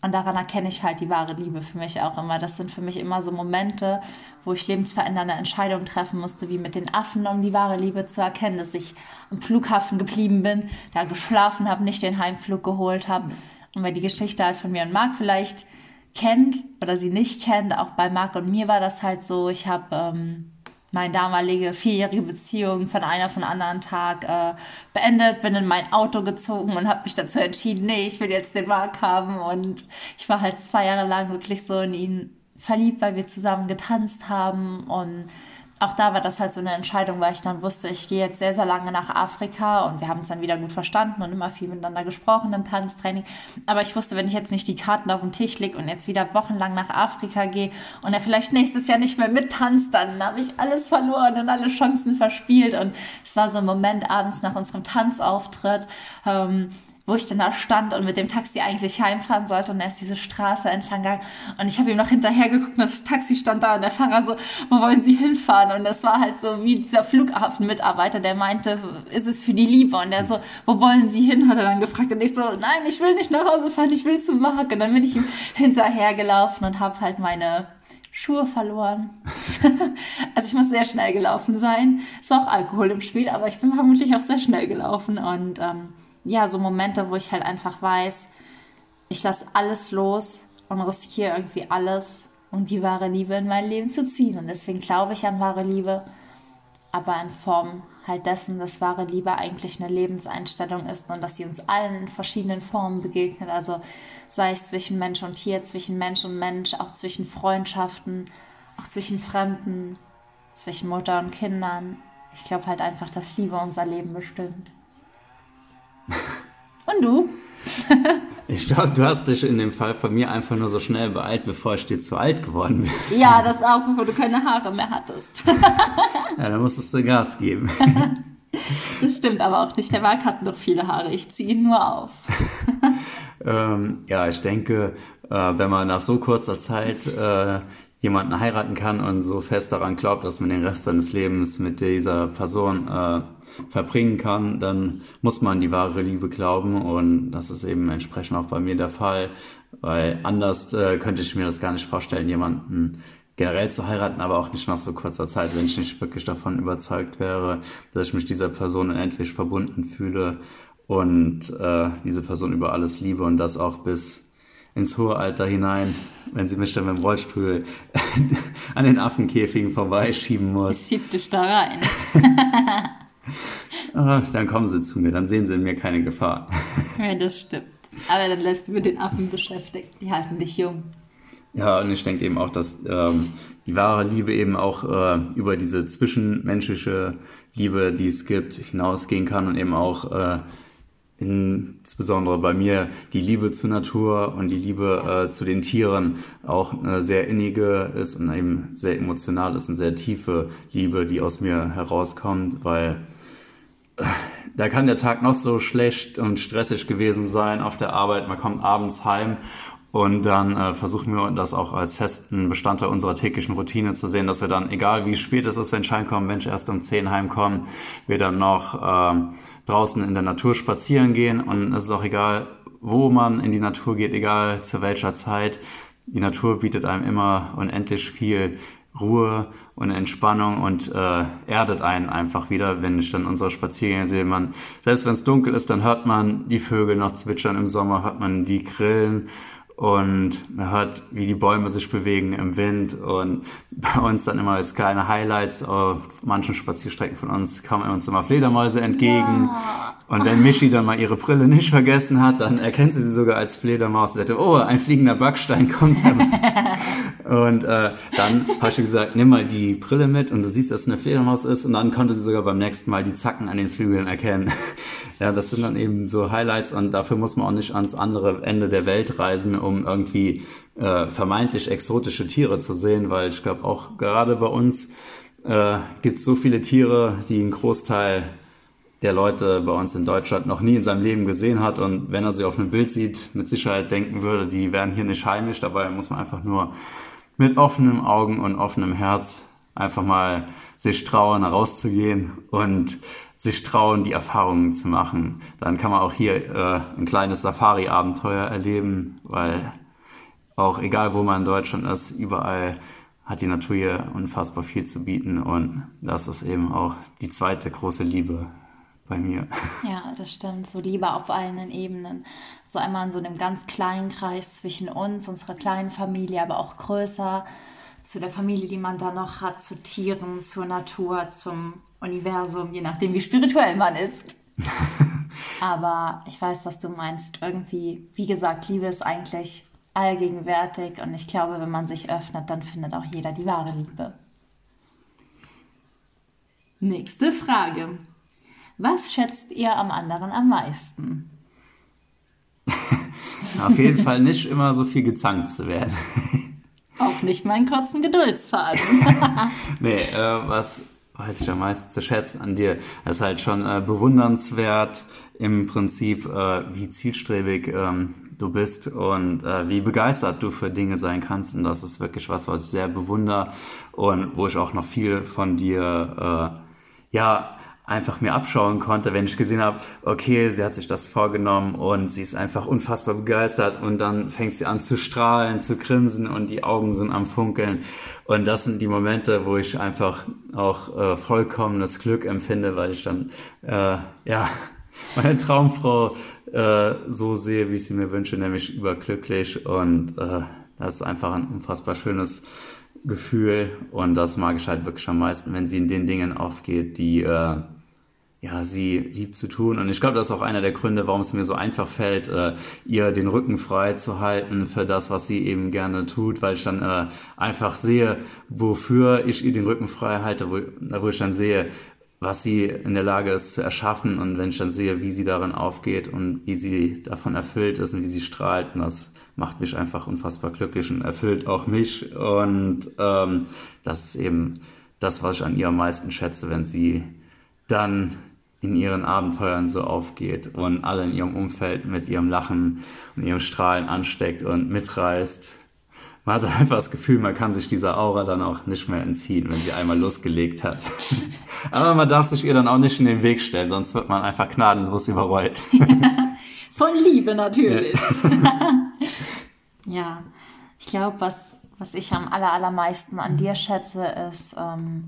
und daran erkenne ich halt die wahre Liebe für mich auch immer. Das sind für mich immer so Momente, wo ich lebensverändernde Entscheidungen treffen musste, wie mit den Affen, um die wahre Liebe zu erkennen, dass ich am Flughafen geblieben bin, da geschlafen habe, nicht den Heimflug geholt habe. Und wer die Geschichte halt von mir und Marc vielleicht kennt oder sie nicht kennt, auch bei Marc und mir war das halt so, ich habe ähm, meine damalige vierjährige Beziehung von einer von anderen Tag äh, beendet, bin in mein Auto gezogen und habe mich dazu entschieden, nee, ich will jetzt den Mark haben. Und ich war halt zwei Jahre lang wirklich so in ihn verliebt, weil wir zusammen getanzt haben. Und auch da war das halt so eine Entscheidung, weil ich dann wusste, ich gehe jetzt sehr, sehr lange nach Afrika und wir haben uns dann wieder gut verstanden und immer viel miteinander gesprochen im Tanztraining. Aber ich wusste, wenn ich jetzt nicht die Karten auf den Tisch lege und jetzt wieder wochenlang nach Afrika gehe und er vielleicht nächstes Jahr nicht mehr mittanzt, dann habe ich alles verloren und alle Chancen verspielt. Und es war so ein Moment abends nach unserem Tanzauftritt. Ähm, wo ich dann da stand und mit dem Taxi eigentlich heimfahren sollte und er ist diese Straße entlang gegangen und ich habe ihm noch hinterher geguckt das Taxi stand da und der Fahrer so, wo wollen Sie hinfahren? Und das war halt so wie dieser Flughafenmitarbeiter, der meinte, ist es für die Liebe? Und der so, wo wollen Sie hin? Hat er dann gefragt und ich so, nein, ich will nicht nach Hause fahren, ich will zu Marc. Und dann bin ich ihm hinterhergelaufen und habe halt meine Schuhe verloren. <laughs> also ich muss sehr schnell gelaufen sein. Es war auch Alkohol im Spiel, aber ich bin vermutlich auch sehr schnell gelaufen und ähm, ja, so Momente, wo ich halt einfach weiß, ich lasse alles los und riskiere irgendwie alles, um die wahre Liebe in mein Leben zu ziehen. Und deswegen glaube ich an wahre Liebe, aber in Form halt dessen, dass wahre Liebe eigentlich eine Lebenseinstellung ist und dass sie uns allen in verschiedenen Formen begegnet. Also sei es zwischen Mensch und Tier, zwischen Mensch und Mensch, auch zwischen Freundschaften, auch zwischen Fremden, zwischen Mutter und Kindern. Ich glaube halt einfach, dass Liebe unser Leben bestimmt. Und du? <laughs> ich glaube, du hast dich in dem Fall von mir einfach nur so schnell beeilt, bevor ich dir zu alt geworden bin. <laughs> Ja, das auch, bevor du keine Haare mehr hattest. <laughs> ja, dann musstest du Gas geben. Das stimmt aber auch nicht. Der Marc hat noch viele Haare. Ich ziehe ihn nur auf. ähm, ja, ich denke, äh, wenn man nach so kurzer Zeit äh, jemanden heiraten kann und so fest daran glaubt, dass man den Rest seines Lebens mit dieser Person äh, verbringen kann, dann muss man die wahre Liebe glauben und das ist eben entsprechend auch bei mir der Fall, weil anders äh, könnte ich mir das gar nicht vorstellen, jemanden generell zu heiraten, aber auch nicht nach so kurzer Zeit, wenn ich nicht wirklich davon überzeugt wäre, dass ich mich dieser Person unendlich verbunden fühle und äh, diese Person über alles liebe und das auch bis ins hohe Alter hinein, wenn sie mich dann mit dem Rollstuhl <laughs> an den Affenkäfigen vorbeischieben muss. Ich schieb dich da rein. <laughs> Ach, <laughs> dann kommen sie zu mir, dann sehen sie in mir keine Gefahr. <laughs> ja, das stimmt. Aber dann lässt du mit den Affen beschäftigt. Die halten dich jung. Ja, und ich denke eben auch, dass ähm, die wahre Liebe eben auch äh, über diese zwischenmenschliche Liebe, die es gibt, hinausgehen kann und eben auch äh, insbesondere bei mir die Liebe zur Natur und die Liebe äh, zu den Tieren auch eine sehr innige ist und eben sehr emotional ist, eine sehr tiefe Liebe, die aus mir herauskommt, weil da kann der Tag noch so schlecht und stressig gewesen sein auf der Arbeit. Man kommt abends heim und dann äh, versuchen wir das auch als festen Bestandteil unserer täglichen Routine zu sehen, dass wir dann, egal wie spät es ist, wenn Schein kommt, Mensch erst um 10 heimkommen, wir dann noch äh, draußen in der Natur spazieren gehen. Und es ist auch egal, wo man in die Natur geht, egal zu welcher Zeit. Die Natur bietet einem immer unendlich viel Ruhe und Entspannung und äh, erdet einen einfach wieder, wenn ich dann unsere Spaziergänge sehe. Man, selbst wenn es dunkel ist, dann hört man die Vögel noch zwitschern im Sommer, hört man die Grillen und man hört, wie die Bäume sich bewegen im Wind und <laughs> bei uns dann immer als kleine Highlights auf manchen Spazierstrecken von uns kommen uns immer Fledermäuse entgegen. Ja. Und wenn Michi dann mal ihre Brille nicht vergessen hat, dann erkennt sie sie sogar als Fledermaus. Sie sagte, oh, ein fliegender Backstein kommt. <laughs> und äh, dann habe ich gesagt, nimm mal die Brille mit und du siehst, dass es eine Fledermaus ist. Und dann konnte sie sogar beim nächsten Mal die Zacken an den Flügeln erkennen. Ja, das sind dann eben so Highlights und dafür muss man auch nicht ans andere Ende der Welt reisen, um irgendwie äh, vermeintlich exotische Tiere zu sehen, weil ich glaube auch gerade bei uns äh, gibt es so viele Tiere, die einen Großteil der Leute bei uns in Deutschland noch nie in seinem Leben gesehen hat und wenn er sie auf einem Bild sieht, mit Sicherheit denken würde, die wären hier nicht heimisch. Dabei muss man einfach nur mit offenen Augen und offenem Herz einfach mal sich trauen, rauszugehen und sich trauen, die Erfahrungen zu machen. Dann kann man auch hier äh, ein kleines Safari-Abenteuer erleben, weil auch egal wo man in Deutschland ist, überall hat die Natur hier unfassbar viel zu bieten und das ist eben auch die zweite große Liebe bei mir. <laughs> Ja, das stimmt. So Liebe auf allen Ebenen. So einmal in so einem ganz kleinen Kreis zwischen uns, unserer kleinen Familie, aber auch größer, zu der Familie, die man da noch hat, zu Tieren, zur Natur, zum Universum, je nachdem, wie spirituell man ist. <laughs> aber ich weiß, was du meinst. Irgendwie, wie gesagt, Liebe ist eigentlich allgegenwärtig und ich glaube, wenn man sich öffnet, dann findet auch jeder die wahre Liebe. Nächste Frage. Was schätzt ihr am anderen am meisten? <laughs> Auf jeden Fall nicht immer so viel gezankt zu werden. <laughs> Nicht meinen kurzen Geduldsfaden. <laughs> nee, äh, was weiß ich am meisten zu schätzen an dir, das ist halt schon äh, bewundernswert im Prinzip, äh, wie zielstrebig ähm, du bist und äh, wie begeistert du für Dinge sein kannst. Und das ist wirklich was, was ich sehr bewundere und wo ich auch noch viel von dir, äh, ja, einfach mir abschauen konnte, wenn ich gesehen habe, okay, sie hat sich das vorgenommen und sie ist einfach unfassbar begeistert und dann fängt sie an zu strahlen, zu grinsen und die Augen sind am Funkeln. Und das sind die Momente, wo ich einfach auch äh, vollkommenes Glück empfinde, weil ich dann, äh, ja, <laughs> meine Traumfrau äh, so sehe, wie ich sie mir wünsche, nämlich überglücklich und äh, das ist einfach ein unfassbar schönes Gefühl und das mag ich halt wirklich am meisten, wenn sie in den Dingen aufgeht, die äh, ja, sie lieb zu tun. Und ich glaube, das ist auch einer der Gründe, warum es mir so einfach fällt, äh, ihr den Rücken frei zu halten für das, was sie eben gerne tut, weil ich dann äh, einfach sehe, wofür ich ihr den Rücken frei halte, wo, wo ich dann sehe, was sie in der Lage ist zu erschaffen und wenn ich dann sehe, wie sie darin aufgeht und wie sie davon erfüllt ist und wie sie strahlt, und das macht mich einfach unfassbar glücklich und erfüllt auch mich und ähm, das ist eben das, was ich an ihr am meisten schätze, wenn sie dann in ihren Abenteuern so aufgeht und alle in ihrem Umfeld mit ihrem Lachen und ihrem Strahlen ansteckt und mitreißt. Man hat einfach das Gefühl, man kann sich dieser Aura dann auch nicht mehr entziehen, wenn sie einmal losgelegt hat. <laughs> Aber man darf sich ihr dann auch nicht in den Weg stellen, sonst wird man einfach gnadenlos überrollt. <laughs> Von Liebe natürlich. Ja, <laughs> ja ich glaube, was, was ich am aller, allermeisten an dir schätze, ist, ähm,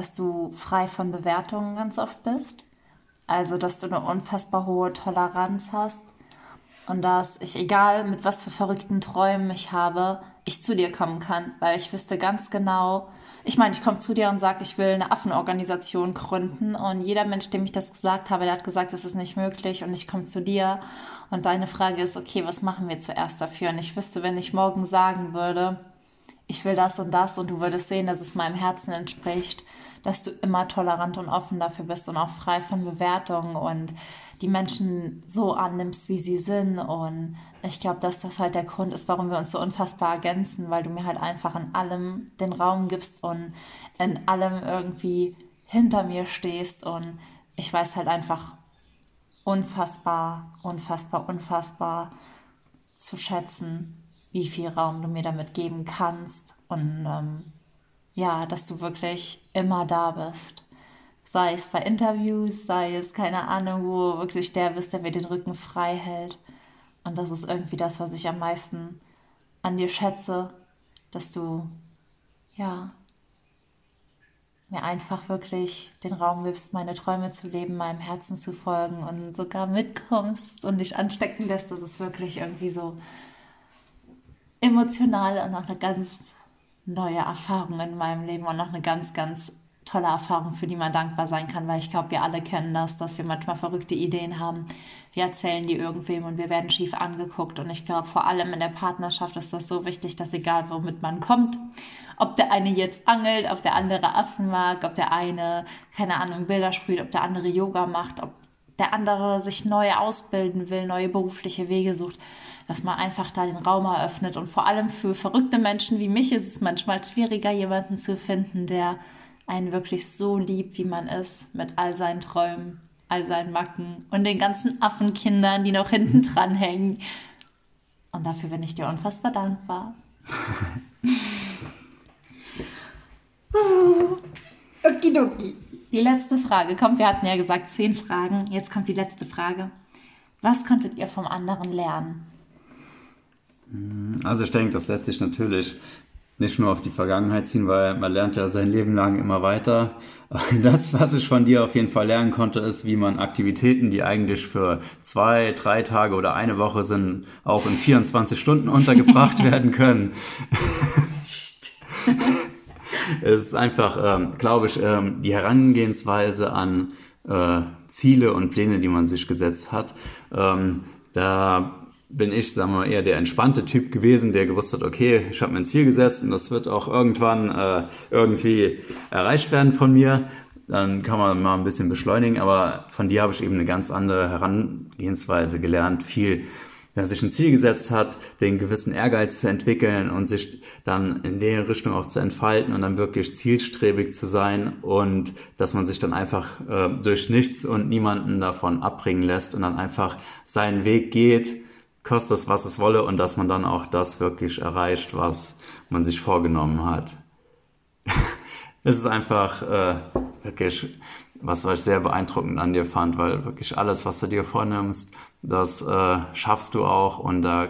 dass du frei von Bewertungen ganz oft bist. Also, dass du eine unfassbar hohe Toleranz hast und dass ich, egal mit was für verrückten Träumen ich habe, ich zu dir kommen kann, weil ich wüsste ganz genau, ich meine, ich komme zu dir und sage, ich will eine Affenorganisation gründen und jeder Mensch, dem ich das gesagt habe, der hat gesagt, das ist nicht möglich und ich komme zu dir und deine Frage ist, okay, was machen wir zuerst dafür? Und ich wüsste, wenn ich morgen sagen würde, ich will das und das und du würdest sehen, dass es meinem Herzen entspricht, dass du immer tolerant und offen dafür bist und auch frei von Bewertungen und die Menschen so annimmst, wie sie sind. Und ich glaube, dass das halt der Grund ist, warum wir uns so unfassbar ergänzen, weil du mir halt einfach in allem den Raum gibst und in allem irgendwie hinter mir stehst. Und ich weiß halt einfach unfassbar, unfassbar, unfassbar zu schätzen, wie viel Raum du mir damit geben kannst und ähm, ja, dass du wirklich immer da bist. Sei es bei Interviews, sei es keine Ahnung, wo wirklich der bist, der mir den Rücken frei hält. Und das ist irgendwie das, was ich am meisten an dir schätze, dass du ja mir einfach wirklich den Raum gibst, meine Träume zu leben, meinem Herzen zu folgen und sogar mitkommst und dich anstecken lässt. Das ist wirklich irgendwie so emotional und auch eine ganz neue Erfahrung in meinem Leben und auch eine ganz, ganz tolle Erfahrung, für die man dankbar sein kann, weil ich glaube, wir alle kennen das, dass wir manchmal verrückte Ideen haben. Wir erzählen die irgendwem und wir werden schief angeguckt. Und ich glaube, vor allem in der Partnerschaft ist das so wichtig, dass egal womit man kommt, ob der eine jetzt angelt, ob der andere Affen mag, ob der eine, keine Ahnung, Bilder sprüht, ob der andere Yoga macht, ob der andere sich neu ausbilden will, neue berufliche Wege sucht dass man einfach da den Raum eröffnet. Und vor allem für verrückte Menschen wie mich ist es manchmal schwieriger, jemanden zu finden, der einen wirklich so liebt, wie man ist, mit all seinen Träumen, all seinen Macken und den ganzen Affenkindern, die noch hinten dran hängen. Und dafür bin ich dir unfassbar dankbar. <laughs> Okidoki. Die letzte Frage kommt. Wir hatten ja gesagt zehn Fragen. Jetzt kommt die letzte Frage. Was konntet ihr vom anderen lernen? Also ich denke, das lässt sich natürlich nicht nur auf die Vergangenheit ziehen, weil man lernt ja sein Leben lang immer weiter. <laughs> Das, was ich von dir auf jeden Fall lernen konnte, ist, wie man Aktivitäten, die eigentlich für zwei, drei Tage oder eine Woche sind, auch in 24 Stunden <laughs> untergebracht werden können. <laughs> es ist einfach, ähm, glaube ich, ähm, die Herangehensweise an äh, Ziele und Pläne, die man sich gesetzt hat. Ähm, da bin ich, sagen wir mal, eher der entspannte Typ gewesen, der gewusst hat, okay, ich habe mein Ziel gesetzt und das wird auch irgendwann äh, irgendwie erreicht werden von mir. Dann kann man mal ein bisschen beschleunigen, aber von dir habe ich eben eine ganz andere Herangehensweise gelernt, viel wer sich ein Ziel gesetzt hat, den gewissen Ehrgeiz zu entwickeln und sich dann in der Richtung auch zu entfalten und dann wirklich zielstrebig zu sein und dass man sich dann einfach äh, durch nichts und niemanden davon abbringen lässt und dann einfach seinen Weg geht kostet es, was es wolle und dass man dann auch das wirklich erreicht, was man sich vorgenommen hat. <laughs> es ist einfach äh, wirklich was, was ich sehr beeindruckend an dir fand, weil wirklich alles, was du dir vornimmst, das äh, schaffst du auch und da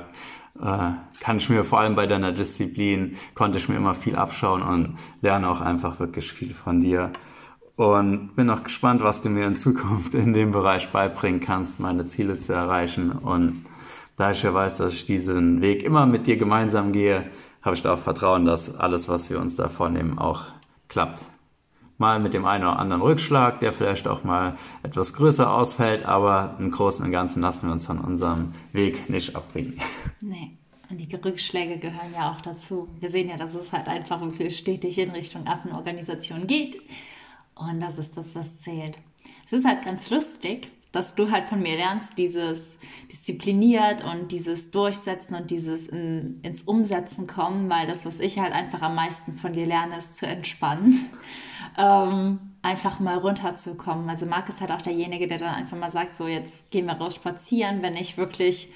äh, kann ich mir vor allem bei deiner Disziplin, konnte ich mir immer viel abschauen und lerne auch einfach wirklich viel von dir. Und bin auch gespannt, was du mir in Zukunft in dem Bereich beibringen kannst, meine Ziele zu erreichen. Und da ich ja weiß, dass ich diesen Weg immer mit dir gemeinsam gehe, habe ich darauf Vertrauen, dass alles, was wir uns da vornehmen, auch klappt. Mal mit dem einen oder anderen Rückschlag, der vielleicht auch mal etwas größer ausfällt, aber im Großen und Ganzen lassen wir uns von unserem Weg nicht abbringen. <laughs> Nee. Und die Rückschläge gehören ja auch dazu. Wir sehen ja, dass es halt einfach wirklich stetig in Richtung Affenorganisation geht. Und das ist das, was zählt. Es ist halt ganz lustig, dass du halt von mir lernst, dieses diszipliniert und dieses Durchsetzen und dieses in, ins Umsetzen kommen, weil das, was ich halt einfach am meisten von dir lerne, ist zu entspannen. <laughs> ähm, einfach mal runterzukommen. Also Marc ist halt auch derjenige, der dann einfach mal sagt, so jetzt gehen wir raus spazieren, wenn ich wirklich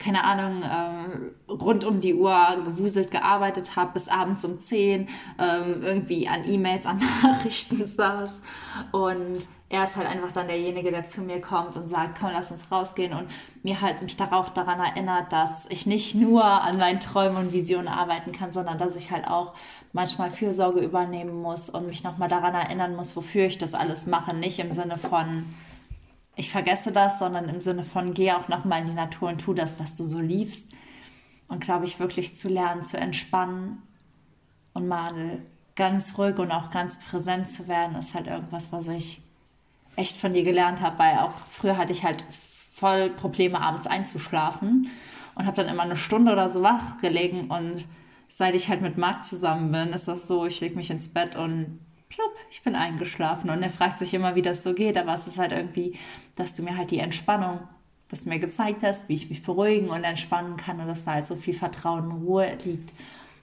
keine Ahnung, ähm, rund um die Uhr gewuselt gearbeitet habe, bis abends um 10 ähm, irgendwie an E-Mails, an <laughs> Nachrichten saß. Und er ist halt einfach dann derjenige, der zu mir kommt und sagt, komm, lass uns rausgehen und mir halt mich darauf daran erinnert, dass ich nicht nur an meinen Träumen und Visionen arbeiten kann, sondern dass ich halt auch manchmal Fürsorge übernehmen muss und mich nochmal daran erinnern muss, wofür ich das alles mache. Nicht im Sinne von, ich vergesse das, sondern im Sinne von, geh auch nochmal in die Natur und tu das, was du so liebst. Und glaube ich, wirklich zu lernen, zu entspannen und mal ganz ruhig und auch ganz präsent zu werden, ist halt irgendwas, was ich echt von dir gelernt habe, weil auch früher hatte ich halt voll Probleme, abends einzuschlafen und habe dann immer eine Stunde oder so wach gelegen und seit ich halt mit Marc zusammen bin, ist das so, ich lege mich ins Bett und plupp, ich bin eingeschlafen. Und er fragt sich immer, wie das so geht, aber es ist halt irgendwie, dass du mir halt die Entspannung, dass du mir gezeigt hast, wie ich mich beruhigen und entspannen kann und dass da halt so viel Vertrauen und Ruhe liegt.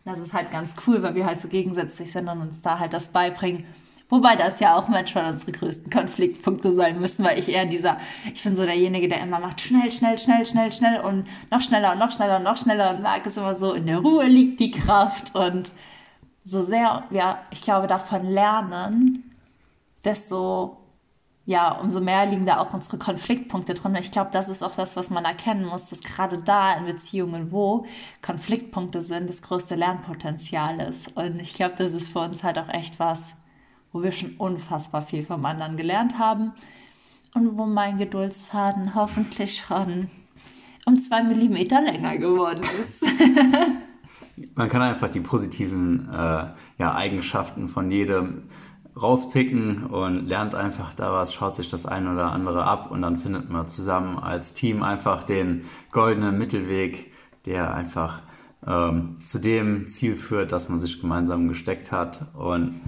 Das ist halt ganz cool, weil wir halt so gegensätzlich sind und uns da halt das beibringen. Wobei das ja auch manchmal unsere größten Konfliktpunkte sein müssen, weil ich eher dieser, ich bin so derjenige, der immer macht schnell, schnell, schnell, schnell, schnell und noch schneller und noch schneller und noch schneller und Marc ist immer so, in der Ruhe liegt die Kraft und so sehr, ja, ich glaube, davon lernen, desto, ja, umso mehr liegen da auch unsere Konfliktpunkte drin. Ich glaube, das ist auch das, was man erkennen muss, dass gerade da in Beziehungen, wo Konfliktpunkte sind, das größte Lernpotenzial ist. Und ich glaube, das ist für uns halt auch echt was, wo wir schon unfassbar viel vom anderen gelernt haben und wo mein Geduldsfaden hoffentlich schon um zwei Millimeter länger geworden ist. <laughs> Man kann einfach die positiven äh, ja, Eigenschaften von jedem rauspicken und lernt einfach da was, schaut sich das eine oder andere ab und dann findet man zusammen als Team einfach den goldenen Mittelweg, der einfach ähm, zu dem Ziel führt, das man sich gemeinsam gesteckt hat. Und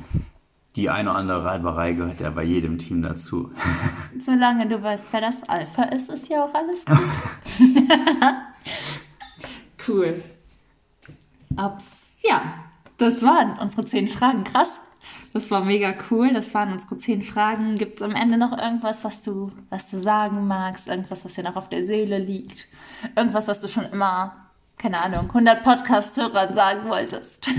die eine oder andere Reiberei gehört ja bei jedem Team dazu. <laughs> Solange du weißt, wer das Alpha ist, ist ja auch alles gut. <laughs> <laughs> cool. Ja, das waren unsere zehn Fragen. Krass. Das war mega cool. Das waren unsere zehn Fragen. Gibt es am Ende noch irgendwas, was du, was du sagen magst? Irgendwas, was dir noch auf der Seele liegt? Irgendwas, was du schon immer, keine Ahnung, 100 Podcast-Hörern sagen wolltest?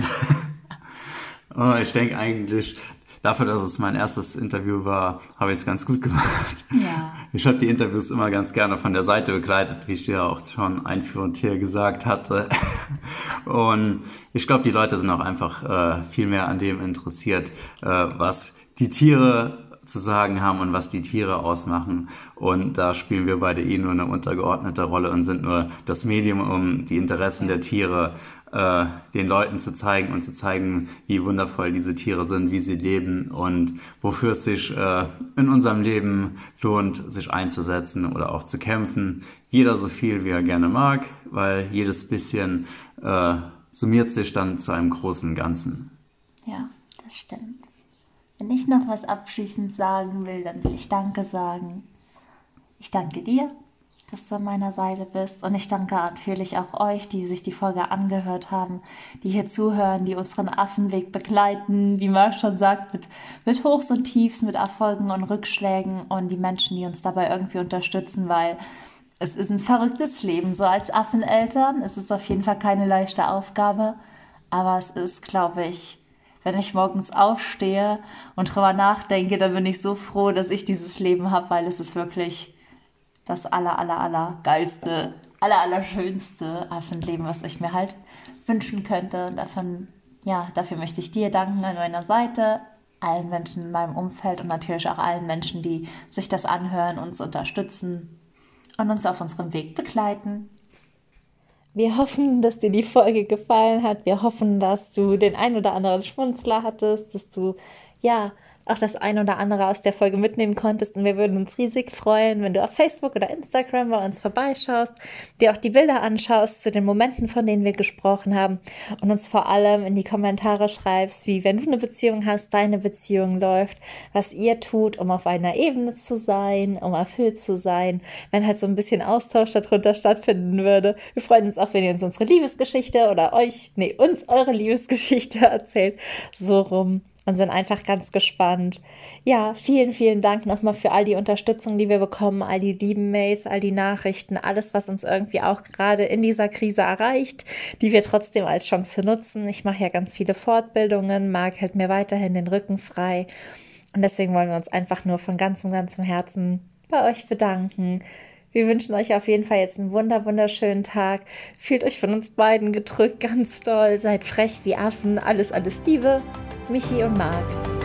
<laughs> oh, ich denke eigentlich, dafür, dass es mein erstes Interview war, habe ich es ganz gut gemacht. Ja. Ich habe die Interviews immer ganz gerne von der Seite begleitet, wie ich dir auch schon einführend hier gesagt hatte. Und ich glaube, die Leute sind auch einfach äh, viel mehr an dem interessiert, äh, was die Tiere zu sagen haben und was die Tiere ausmachen. Und da spielen wir beide eh nur eine untergeordnete Rolle und sind nur das Medium, um die Interessen der Tiere äh, den Leuten zu zeigen und zu zeigen, wie wundervoll diese Tiere sind, wie sie leben und wofür es sich äh, in unserem Leben lohnt, sich einzusetzen oder auch zu kämpfen. Jeder so viel, wie er gerne mag, weil jedes bisschen äh, summiert sich dann zu einem großen Ganzen. Ja, das stimmt. Wenn ich noch was abschließend sagen will, dann will ich Danke sagen. Ich danke dir dass du an meiner Seite bist. Und ich danke natürlich auch euch, die sich die Folge angehört haben, die hier zuhören, die unseren Affenweg begleiten, wie Marc schon sagt, mit, mit Hochs und Tiefs, mit Erfolgen und Rückschlägen und die Menschen, die uns dabei irgendwie unterstützen, weil es ist ein verrücktes Leben. So als Affeneltern es ist auf jeden Fall keine leichte Aufgabe, aber es ist, glaube ich, wenn ich morgens aufstehe und drüber nachdenke, dann bin ich so froh, dass ich dieses Leben habe, weil es ist wirklich das aller, aller, aller geilste, aller, aller schönste Affenleben, was ich mir halt wünschen könnte. Und davon, ja, dafür möchte ich dir danken an meiner Seite, allen Menschen in meinem Umfeld und natürlich auch allen Menschen, die sich das anhören, uns unterstützen und uns auf unserem Weg begleiten. Wir hoffen, dass dir die Folge gefallen hat. Wir hoffen, dass du den ein oder anderen Schmunzler hattest, dass du ja auch das ein oder andere aus der Folge mitnehmen konntest. Und wir würden uns riesig freuen, wenn du auf Facebook oder Instagram bei uns vorbeischaust, dir auch die Bilder anschaust zu den Momenten, von denen wir gesprochen haben und uns vor allem in die Kommentare schreibst, wie wenn du eine Beziehung hast, deine Beziehung läuft, was ihr tut, um auf einer Ebene zu sein, um erfüllt zu sein, wenn halt so ein bisschen Austausch darunter stattfinden würde. Wir freuen uns auch, wenn ihr uns unsere Liebesgeschichte oder euch, nee, uns eure Liebesgeschichte <laughs> erzählt. So rum und sind einfach ganz gespannt. Ja, vielen, vielen Dank nochmal für all die Unterstützung, die wir bekommen, all die lieben Mails, all die Nachrichten, alles, was uns irgendwie auch gerade in dieser Krise erreicht, die wir trotzdem als Chance nutzen. Ich mache ja ganz viele Fortbildungen, Marc hält mir weiterhin den Rücken frei. Und deswegen wollen wir uns einfach nur von ganzem, ganzem Herzen bei euch bedanken. Wir wünschen euch auf jeden Fall jetzt einen wunder, wunderschönen Tag. Fühlt euch von uns beiden gedrückt, ganz doll. Seid frech wie Affen. Alles, alles Liebe. Michi und Marc.